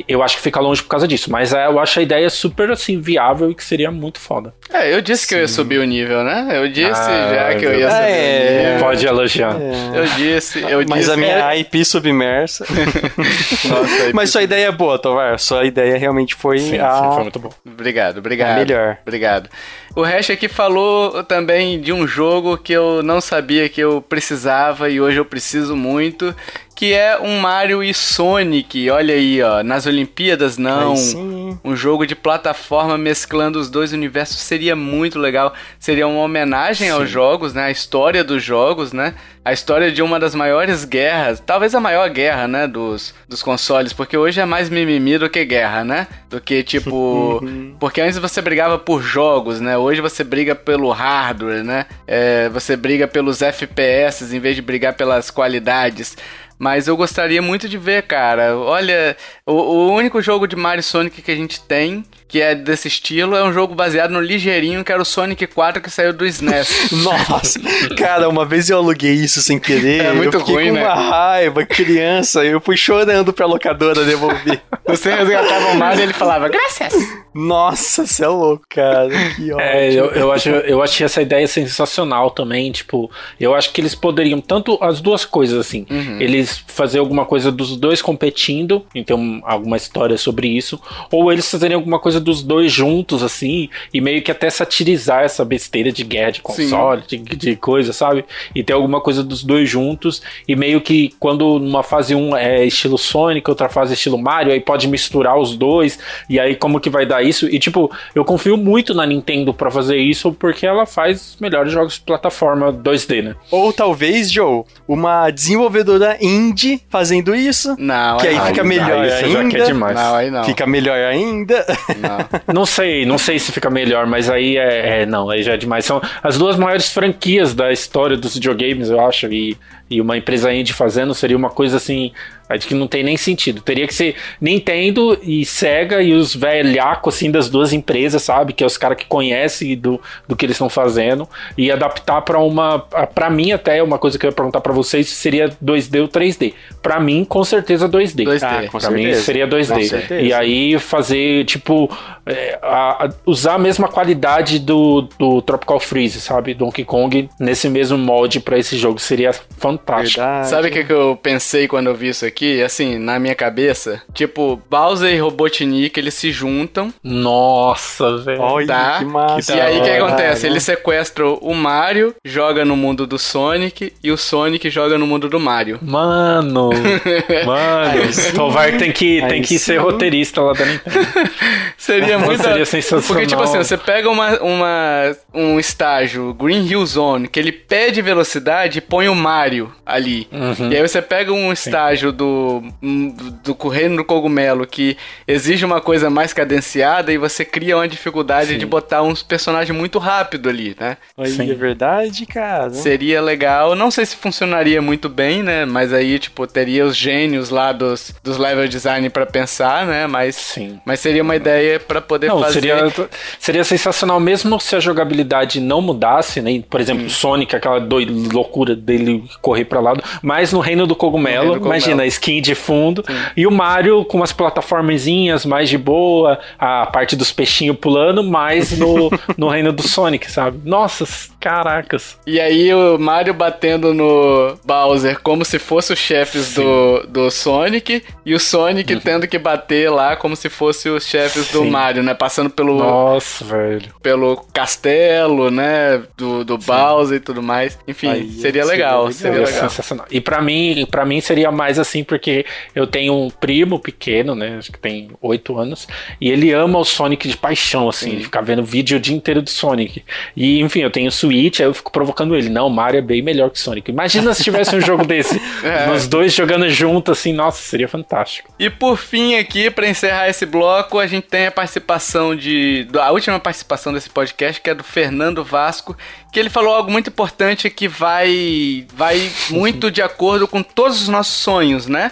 eu acho que fica longe por causa disso, mas é, eu acho a ideia super assim viável e que seria muito foda. É, eu disse que eu ia subir o nível, né? Eu disse Ah, já que eu ia é, subir é. o nível. Pode elogiar. Eu disse, eu Mas disse. a minha IP submersa. Nossa, Mas sua ideia é boa, Tovar. Sua ideia realmente foi Sim, a, sim, foi muito bom. Obrigado, obrigado. a melhor. Obrigado. O Hash aqui falou também de um jogo que eu não sabia que eu precisava e hoje eu preciso muito, que é um Mario e Sonic. Olha aí, ó, nas Olimpíadas não. Sim. Um jogo de plataforma mesclando os dois universos seria muito legal. Seria uma homenagem aos jogos, né? A história dos jogos, né? A história de uma das maiores guerras, talvez a maior guerra, né? Dos, dos consoles, porque hoje é mais mimimi do que guerra, né? Do que tipo. porque antes você brigava por jogos, né? Hoje você briga pelo hardware, né? É, você briga pelos FPS em vez de brigar pelas qualidades. Mas eu gostaria muito de ver, cara. Olha, o, o único jogo de Mario Sonic que a gente tem, que é desse estilo, é um jogo baseado no ligeirinho, que era o Sonic 4 que saiu do SNES. Nossa, cara, uma vez eu aluguei isso sem querer. É muito eu fiquei ruim, com né? uma raiva, criança. Eu fui chorando pra locadora devolver. Você resgatava o Mario e ele falava, graças! Nossa, você é louco, cara. Que ótimo. É, eu, eu, acho, eu achei essa ideia sensacional também. Tipo, eu acho que eles poderiam, tanto as duas coisas, assim, eles fazer alguma coisa dos dois competindo, então alguma história sobre isso, ou eles fazerem alguma coisa dos dois juntos, assim, e meio que até satirizar essa besteira de guerra de console, de, de coisa, sabe? E ter alguma coisa dos dois juntos, e meio que quando numa fase 1 é estilo Sonic, outra fase é estilo Mario, aí pode misturar os dois, e aí como que vai dar isso? E tipo, eu confio muito na Nintendo pra fazer isso, porque ela faz os melhores jogos de plataforma 2D, né? Ou talvez, Joe, uma desenvolvedora indie fazendo isso. Não, Que aí não, fica melhor aí você já ainda. quer demais. Não, aí não. Fica melhor ainda. não. Não sei, não sei se fica melhor, mas aí é, é- Não, aí já é demais. São as duas maiores franquias da história dos videogames, eu acho. E, e uma empresa indie fazendo seria uma coisa assim. Acho que não tem nem sentido. Teria que ser Nintendo e Sega e os velhacos assim das duas empresas, sabe? Que é os caras que conhecem do, do que eles estão fazendo. E adaptar pra uma. Pra mim, até, uma coisa que eu ia perguntar pra vocês se seria 2D ou 3D. Pra mim, com certeza 2D. 2D. Ah, com Pra mim seria Com 2D. certeza. E aí fazer, tipo, é, a- a- usar a mesma qualidade do, do Tropical Freeze, sabe? Donkey Kong nesse mesmo molde pra esse jogo. Seria fantástico. Verdade. Sabe o que, que eu pensei quando eu vi isso aqui? Assim, na minha cabeça, tipo, Bowser e Robotnik, eles se juntam, Nossa, velho. Olha, tá? que massa. e aí o que acontece? Eles sequestram o Mario, joga no mundo do Sonic, e o Sonic joga no mundo do Mario. Mano, mano, sim. Tovar tem que, Aí tem que ser sim. roteirista lá da Nintendo. Seria muito. Seria sensacional. Porque, tipo assim, você pega uma, uma, um estágio, Green Hill Zone, que ele pede velocidade e põe o Mario ali. Uhum. E aí você pega um estágio do, do, do Reino do Cogumelo que exige uma coisa mais cadenciada e você cria uma dificuldade de botar uns personagens muito rápido ali, né? Aí, Sim. é verdade, cara. Seria legal. Não sei se funcionaria muito bem, né? Mas aí, tipo, teria os gênios lá dos, dos level design pra pensar, né? Mas, Sim. mas seria uma ideia pra poder Não, fazer. seria, seria sensacional mesmo se a jogabilidade não mudasse, né? Por exemplo, Sonic, aquela doi- loucura dele correr pra lado, mas no Reino do Cogumelo, No Reino do Cogumelo. imagina, skin de fundo, e o Mario com umas plataformazinhas mais de boa, a parte dos peixinhos pulando, mais no, no Reino do Sonic, sabe? Nossa, caracas. E aí o Mario batendo no Bowser como se fosse os chefes do, do Sonic e o Sonic tendo que bater lá como se fosse os chefes do. Mario, né? Passando pelo, Nossa, velho. pelo castelo, né? Do, do Bowser e tudo mais. Enfim, Aí seria seria legal, legal. seria legal. sensacional. E pra mim, para mim seria mais assim porque eu tenho um primo pequeno, né, acho que tem oito anos, e ele ama o Sonic de paixão, assim, ele fica vendo vídeo o dia inteiro do Sonic. E enfim, eu tenho Switch Switch, aí eu fico provocando ele. Não, Mario é bem melhor que Sonic. Imagina se tivesse um jogo desse. É. Os dois jogando junto, assim, nossa, seria fantástico. E por fim aqui, pra encerrar esse bloco, a gente tem a participação de... A última participação desse podcast, que é do Fernando Vasco, que ele falou algo muito importante que vai, vai muito de acordo com todos os nossos sonhos, né?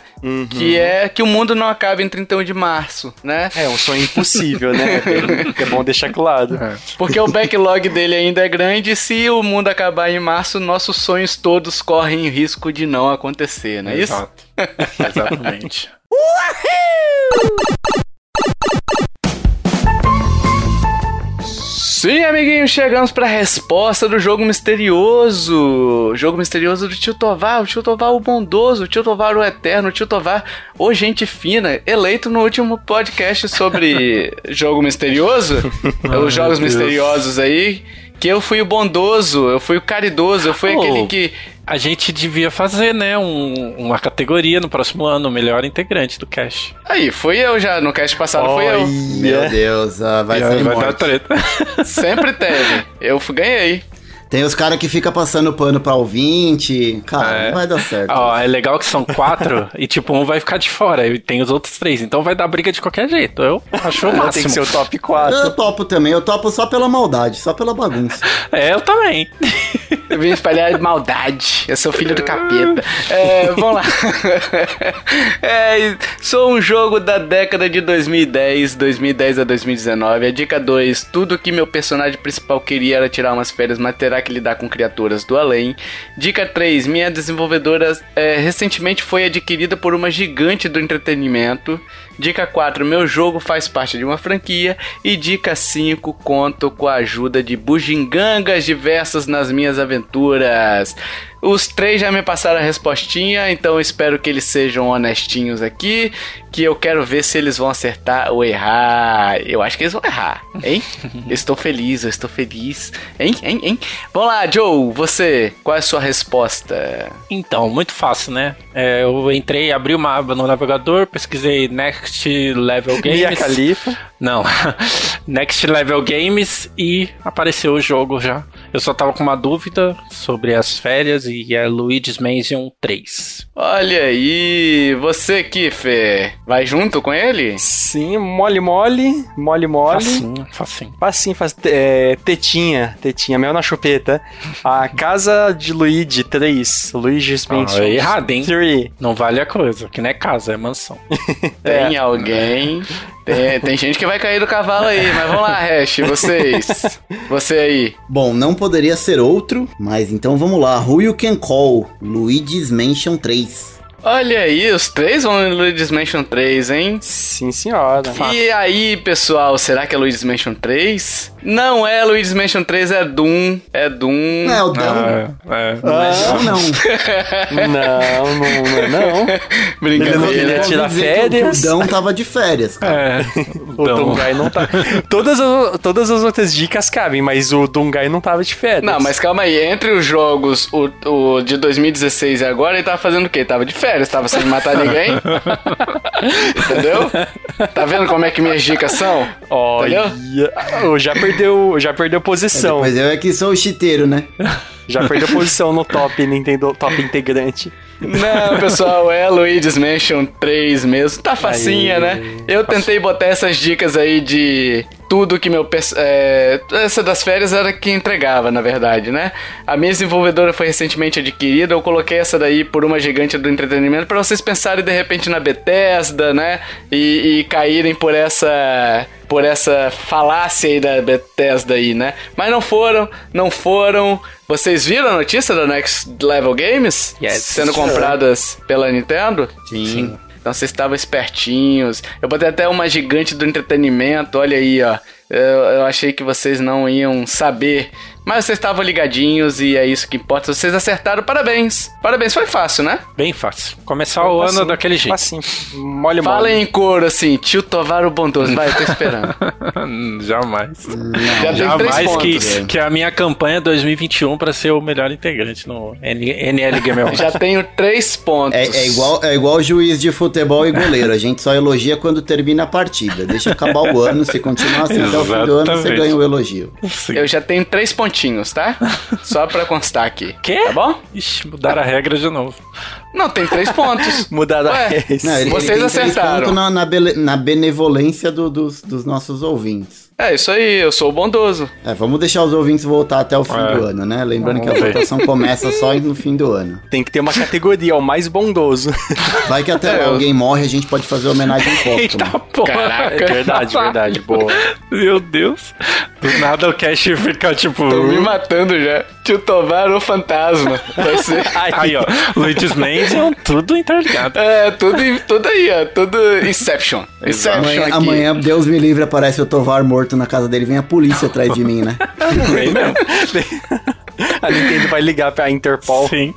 Que é que o mundo não acabe em 31 de março, né? É um sonho impossível, né? É bom deixar claro. Porque o backlog dele ainda é grande e se o mundo acabar em março, nossos sonhos todos correm risco de não acontecer, não é isso? Exato. Exatamente. Sim, amiguinhos, chegamos para a resposta do jogo misterioso. Jogo misterioso do Tio Tovar, o Tio Tovar o bondoso, o Tio Tovar o eterno, o Tio Tovar o gente fina, eleito no último podcast sobre jogo misterioso, os jogos misteriosos aí, que eu fui o bondoso, eu fui o caridoso, eu fui Oh. aquele que A gente devia fazer, né, um- uma categoria no próximo ano, o melhor integrante do Cash. Aí, fui eu já, no cast passado fui eu. Meu Deus, ah, vai E vai dar treta. Sempre teve. Eu ganhei. Tem os caras que ficam passando pano pra ouvinte. Cara, É. não vai dar certo. Ó, é legal que são quatro e, tipo, um vai ficar de fora e tem os outros três. Então vai dar briga de qualquer jeito. Eu acho o Tem máximo. que ser o top 4. Eu topo também, eu topo só pela maldade, só pela bagunça. É, eu também. Eu vim espalhar maldade. Eu sou filho do capeta. É, vamos lá. É, sou um jogo da década de 2010, 2010 a 2019. A dica 2: tudo que meu personagem principal queria era tirar umas férias, mas terá que lidar com criaturas do além. Dica 3: minha desenvolvedora é, recentemente foi adquirida por uma gigante do entretenimento. Dica 4: meu jogo faz parte de uma franquia. E dica 5: conto com a ajuda de bugigangas diversas nas minhas aventuras. Os três já me passaram a respostinha, então eu espero que eles sejam honestinhos aqui. Que eu quero ver se eles vão acertar ou errar. Eu acho que eles vão errar, hein? estou feliz, eu estou feliz. Hein, hein, hein? Vamos lá, Joe, você, qual é a sua resposta? Então, muito fácil, né? É, eu entrei, abri uma aba no navegador, pesquisei Next Level Games. Mia Khalifa. Não, Next Level Games e apareceu o jogo já. Eu só tava com uma dúvida sobre as férias e é Luigi's Mansion 3. Olha aí, você, Kiffer, vai junto com ele? Sim, mole mole, mole mole. Facinho, facinho. Facinho, faz é, tetinha, tetinha, mel na chupeta. A Casa de Luigi 3, Luigi's Mansion Ah, errado, hein? 3. Não vale a coisa, que não é casa, é mansão. Tem alguém. Tem, tem gente que vai cair do cavalo aí, mas vamos lá, Hash, vocês. Você aí. Bom, não poderia ser outro, mas então vamos lá. Who You Can Call, Luigi's Mansion 3. Olha aí, os três vão em Luigi's Mansion 3, hein? Sim, senhora. E aí, pessoal, será que é Luigi's Mansion 3? Não é Luigi's Mansion 3, é Doom. É Doom. Não, o Dão. Ah, é. Não, não. Não, não, não, é não. Brincadeira. Ele ia Eu tirar férias. O Dão tava de férias, cara. É. O Dungai não tá. Todas, as- todas as outras dicas cabem, mas o Dungai não tava de férias. Não, mas calma aí, entre os jogos, o, o de 2016 e agora, ele tava fazendo o quê? Tava de férias, tava sem matar ninguém. Entendeu? Tá vendo como é que minhas dicas são? Olha, oh, já perdeu, já perdeu posição. Mas eu é que sou o chiteiro, né? Já perdeu posição no top Nintendo Top integrante. Não, pessoal, é Luigi's Mansion 3 mesmo. Tá facinha, Aí. né? Eu tentei botar essas dicas aí de tudo que meu... É, essa das férias era que entregava, na verdade, né? A minha desenvolvedora foi recentemente adquirida. Eu coloquei essa daí por uma gigante do entretenimento pra vocês pensarem de repente na Bethesda, né? E, e caírem por essa... Por essa falácia aí da Bethesda aí, né? Mas não foram, não foram. Vocês viram a notícia da Next Level Games? Yes. Sendo compradas pela Nintendo? Sim. Então vocês estavam espertinhos. Eu botei até uma gigante do entretenimento, olha aí, ó. Eu, eu achei que vocês não iam saber. Mas vocês estavam ligadinhos e é isso que importa. Vocês acertaram, parabéns. Parabéns, foi fácil, né? Bem fácil. Começar o ano daquele jeito. Assim, mole Fala mole. em coro assim, tio Tovar o Bondoso. Vai, eu tô esperando. Jamais. Já tem três Jamais pontos. que, que a minha campanha 2021 pra ser o melhor integrante no NL Game Awards. Já tenho três pontos. É, é igual, é igual juiz de futebol e goleiro. A gente só elogia quando termina a partida. Deixa acabar o ano, se continuar assim, então o fim do ano, você ganha o elogio. Sim. Eu já tenho três pontinhos, tá? Só pra constar aqui. Quê? Tá bom? Ixi, mudaram a regra de novo. Não, tem três pontos. Mudaram a ele, Vocês ele tem três acertaram. pontos na, na, bele- na benevolência do- dos, dos nossos ouvintes. É isso aí, eu sou o bondoso. É, vamos deixar os ouvintes voltar até o fim É. do ano, né? Lembrando que a Vamos ver. votação começa só no fim do ano. Tem que ter uma categoria, o mais bondoso. Vai que até É, lá eu- alguém morre, a gente pode fazer homenagem Eita póstuma. porra. Caraca. verdade, verdade, boa. Meu Deus. Do nada o Cash fica tipo. Tô me matando já. Tio Tovar o fantasma. Vai ser. Aí, ó. Luigi's Mansion, tudo interligado. É, tudo, tudo aí, ó. Tudo Inception. Inception Amanhã, aqui. amanhã, Deus me livre, aparece o Tovar morto na casa dele, vem a polícia atrás de mim, né? Bem mesmo. A Nintendo vai ligar pra Interpol. Sim.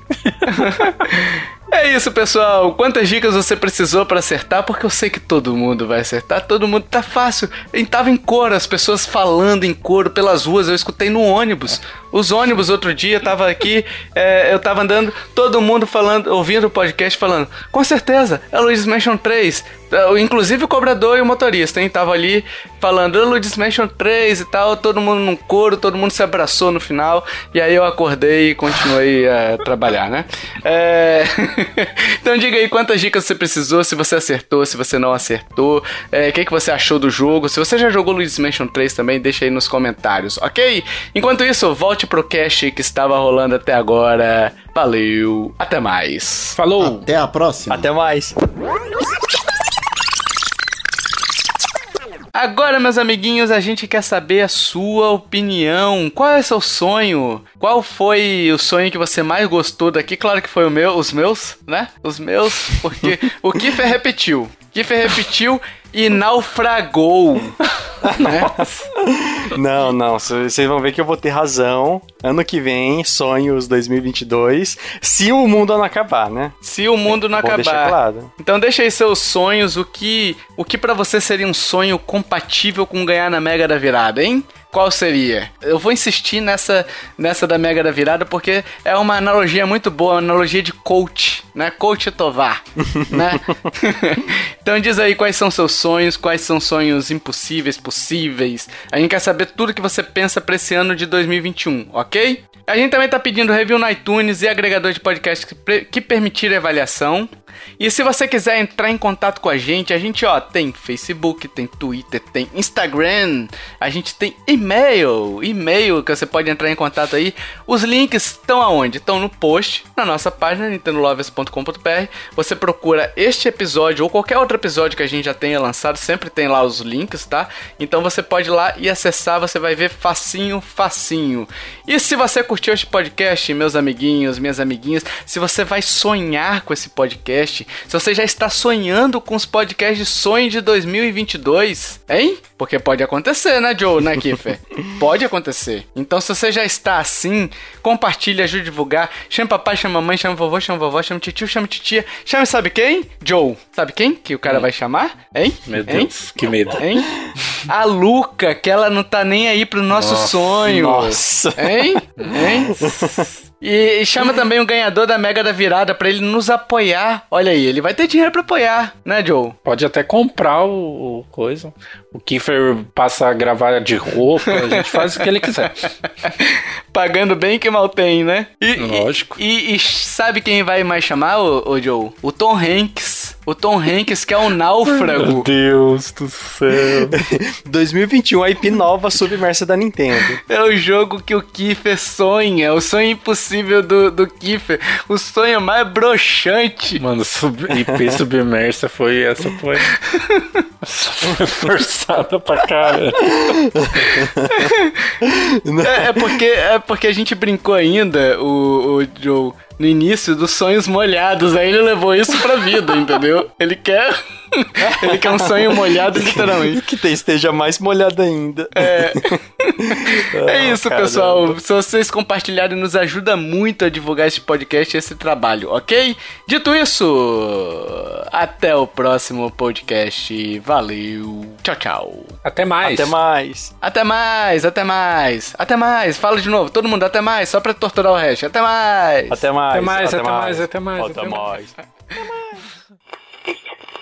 É isso, pessoal. Quantas dicas você precisou pra acertar? Porque eu sei que todo mundo vai acertar. Todo mundo tá fácil. E tava em coro, as pessoas falando em coro pelas ruas. Eu escutei no ônibus. Os ônibus outro dia tava aqui, é, eu tava andando, todo mundo falando, ouvindo o podcast falando. Com certeza, é Luigi's Mansion 3. É, Inclusive o cobrador e o motorista, hein? Tava ali falando, é Luigi's Mansion 3 e tal. Todo mundo num coro, todo mundo se abraçou no final. E aí eu acordei e continuei a trabalhar, né? É... então diga aí quantas dicas você precisou, se você acertou, se você não acertou, é, o que, que você achou do jogo. Se você já jogou Luigi's Mansion 3 também, deixa aí nos comentários, ok? Enquanto isso, volte pro cast que estava rolando até agora. Valeu, até mais. Falou. Até a próxima. Até mais. Agora, meus amiguinhos, a gente quer saber a sua opinião. Qual é o seu sonho? Qual foi o sonho que você mais gostou daqui? Claro que foi o meu, os meus, né? Os meus, porque o Kiffer repetiu. Kiffer repetiu e naufragou. né? Não, não, vocês vão ver que eu vou ter razão. Ano que vem, sonhos 2022, se o mundo não acabar, né? Se o mundo não Vou acabar. claro. Então deixa aí seus sonhos, o que, o que para você seria um sonho compatível com ganhar na Mega da Virada, hein? Qual seria? Eu vou insistir nessa, nessa da Mega da Virada porque é uma analogia muito boa, uma analogia de coach, né? Coach Tovar, né? então diz aí quais são seus sonhos, quais são sonhos impossíveis, possíveis. A gente quer saber tudo que você pensa pra esse ano de 2021, ok? A gente também tá pedindo review no iTunes e agregador de podcast que, que permitir avaliação. E se você quiser entrar em contato com a gente, a gente ó tem Facebook, tem Twitter, tem Instagram, a gente tem e-mail, e-mail que você pode entrar em contato aí. Os links estão aonde? Estão no post na nossa página nintendolovers.com.br. Você procura este episódio ou qualquer outro episódio que a gente já tenha lançado, sempre tem lá os links, tá? Então você pode ir lá e acessar, você vai ver facinho, facinho. E se você curtiu este podcast, meus amiguinhos, minhas amiguinhas, se você vai sonhar com esse podcast, se você já está sonhando com os podcasts de sonho de 2022, hein? Porque pode acontecer, né, Joe, né, Kiffer? pode acontecer. Então, se você já está assim, compartilhe, ajude a divulgar. Chame papai, chame mamãe, chame vovô, chame vovó, chame tio, chame titia. Chame sabe quem? Joe. Sabe quem que o cara vai chamar? Hein? Meu Hein? Deus, que medo. Hein? A Luca, que ela não tá nem aí pro nosso sonho. Nossa. Hein? Hein? E, e chama também o ganhador da Mega da Virada pra ele nos apoiar. Olha aí, ele vai ter dinheiro pra apoiar, né, Joe? Pode até comprar o, o coisa. O Kiefer passa a gravar de roupa, a gente faz o que ele quiser. Pagando bem que mal tem, né? E, Lógico. E, e- sabe quem vai mais chamar, ô, ô Joe? O Tom Hanks. O Tom Hanks, que é o náufrago. Deus do céu. 2021, a IP nova submersa da Nintendo. É o jogo que o Kiefer sonha. O sonho impossível do, do Kiefer. O sonho mais broxante. Mano, sub, IP submersa foi. Essa foi. Essa foi forçada pra caralho. É, é porque, é porque a gente brincou ainda, o, o Joe, no início dos sonhos molhados. Aí ele levou isso pra vida, entendeu? Ele quer. ele quer um sonho molhado, literalmente. Que te- esteja mais molhado ainda. É. É isso, caramba. pessoal. Se vocês compartilharem, nos ajuda muito a divulgar esse podcast e esse trabalho, ok? Dito isso, até o próximo podcast. Valeu. Tchau, tchau. Até mais. Até mais. Até mais, até mais, até mais. Fala de novo, todo mundo, até mais, só pra torturar o resto. Até mais. Até mais. Até mais, até mais, até mais, Até até mais.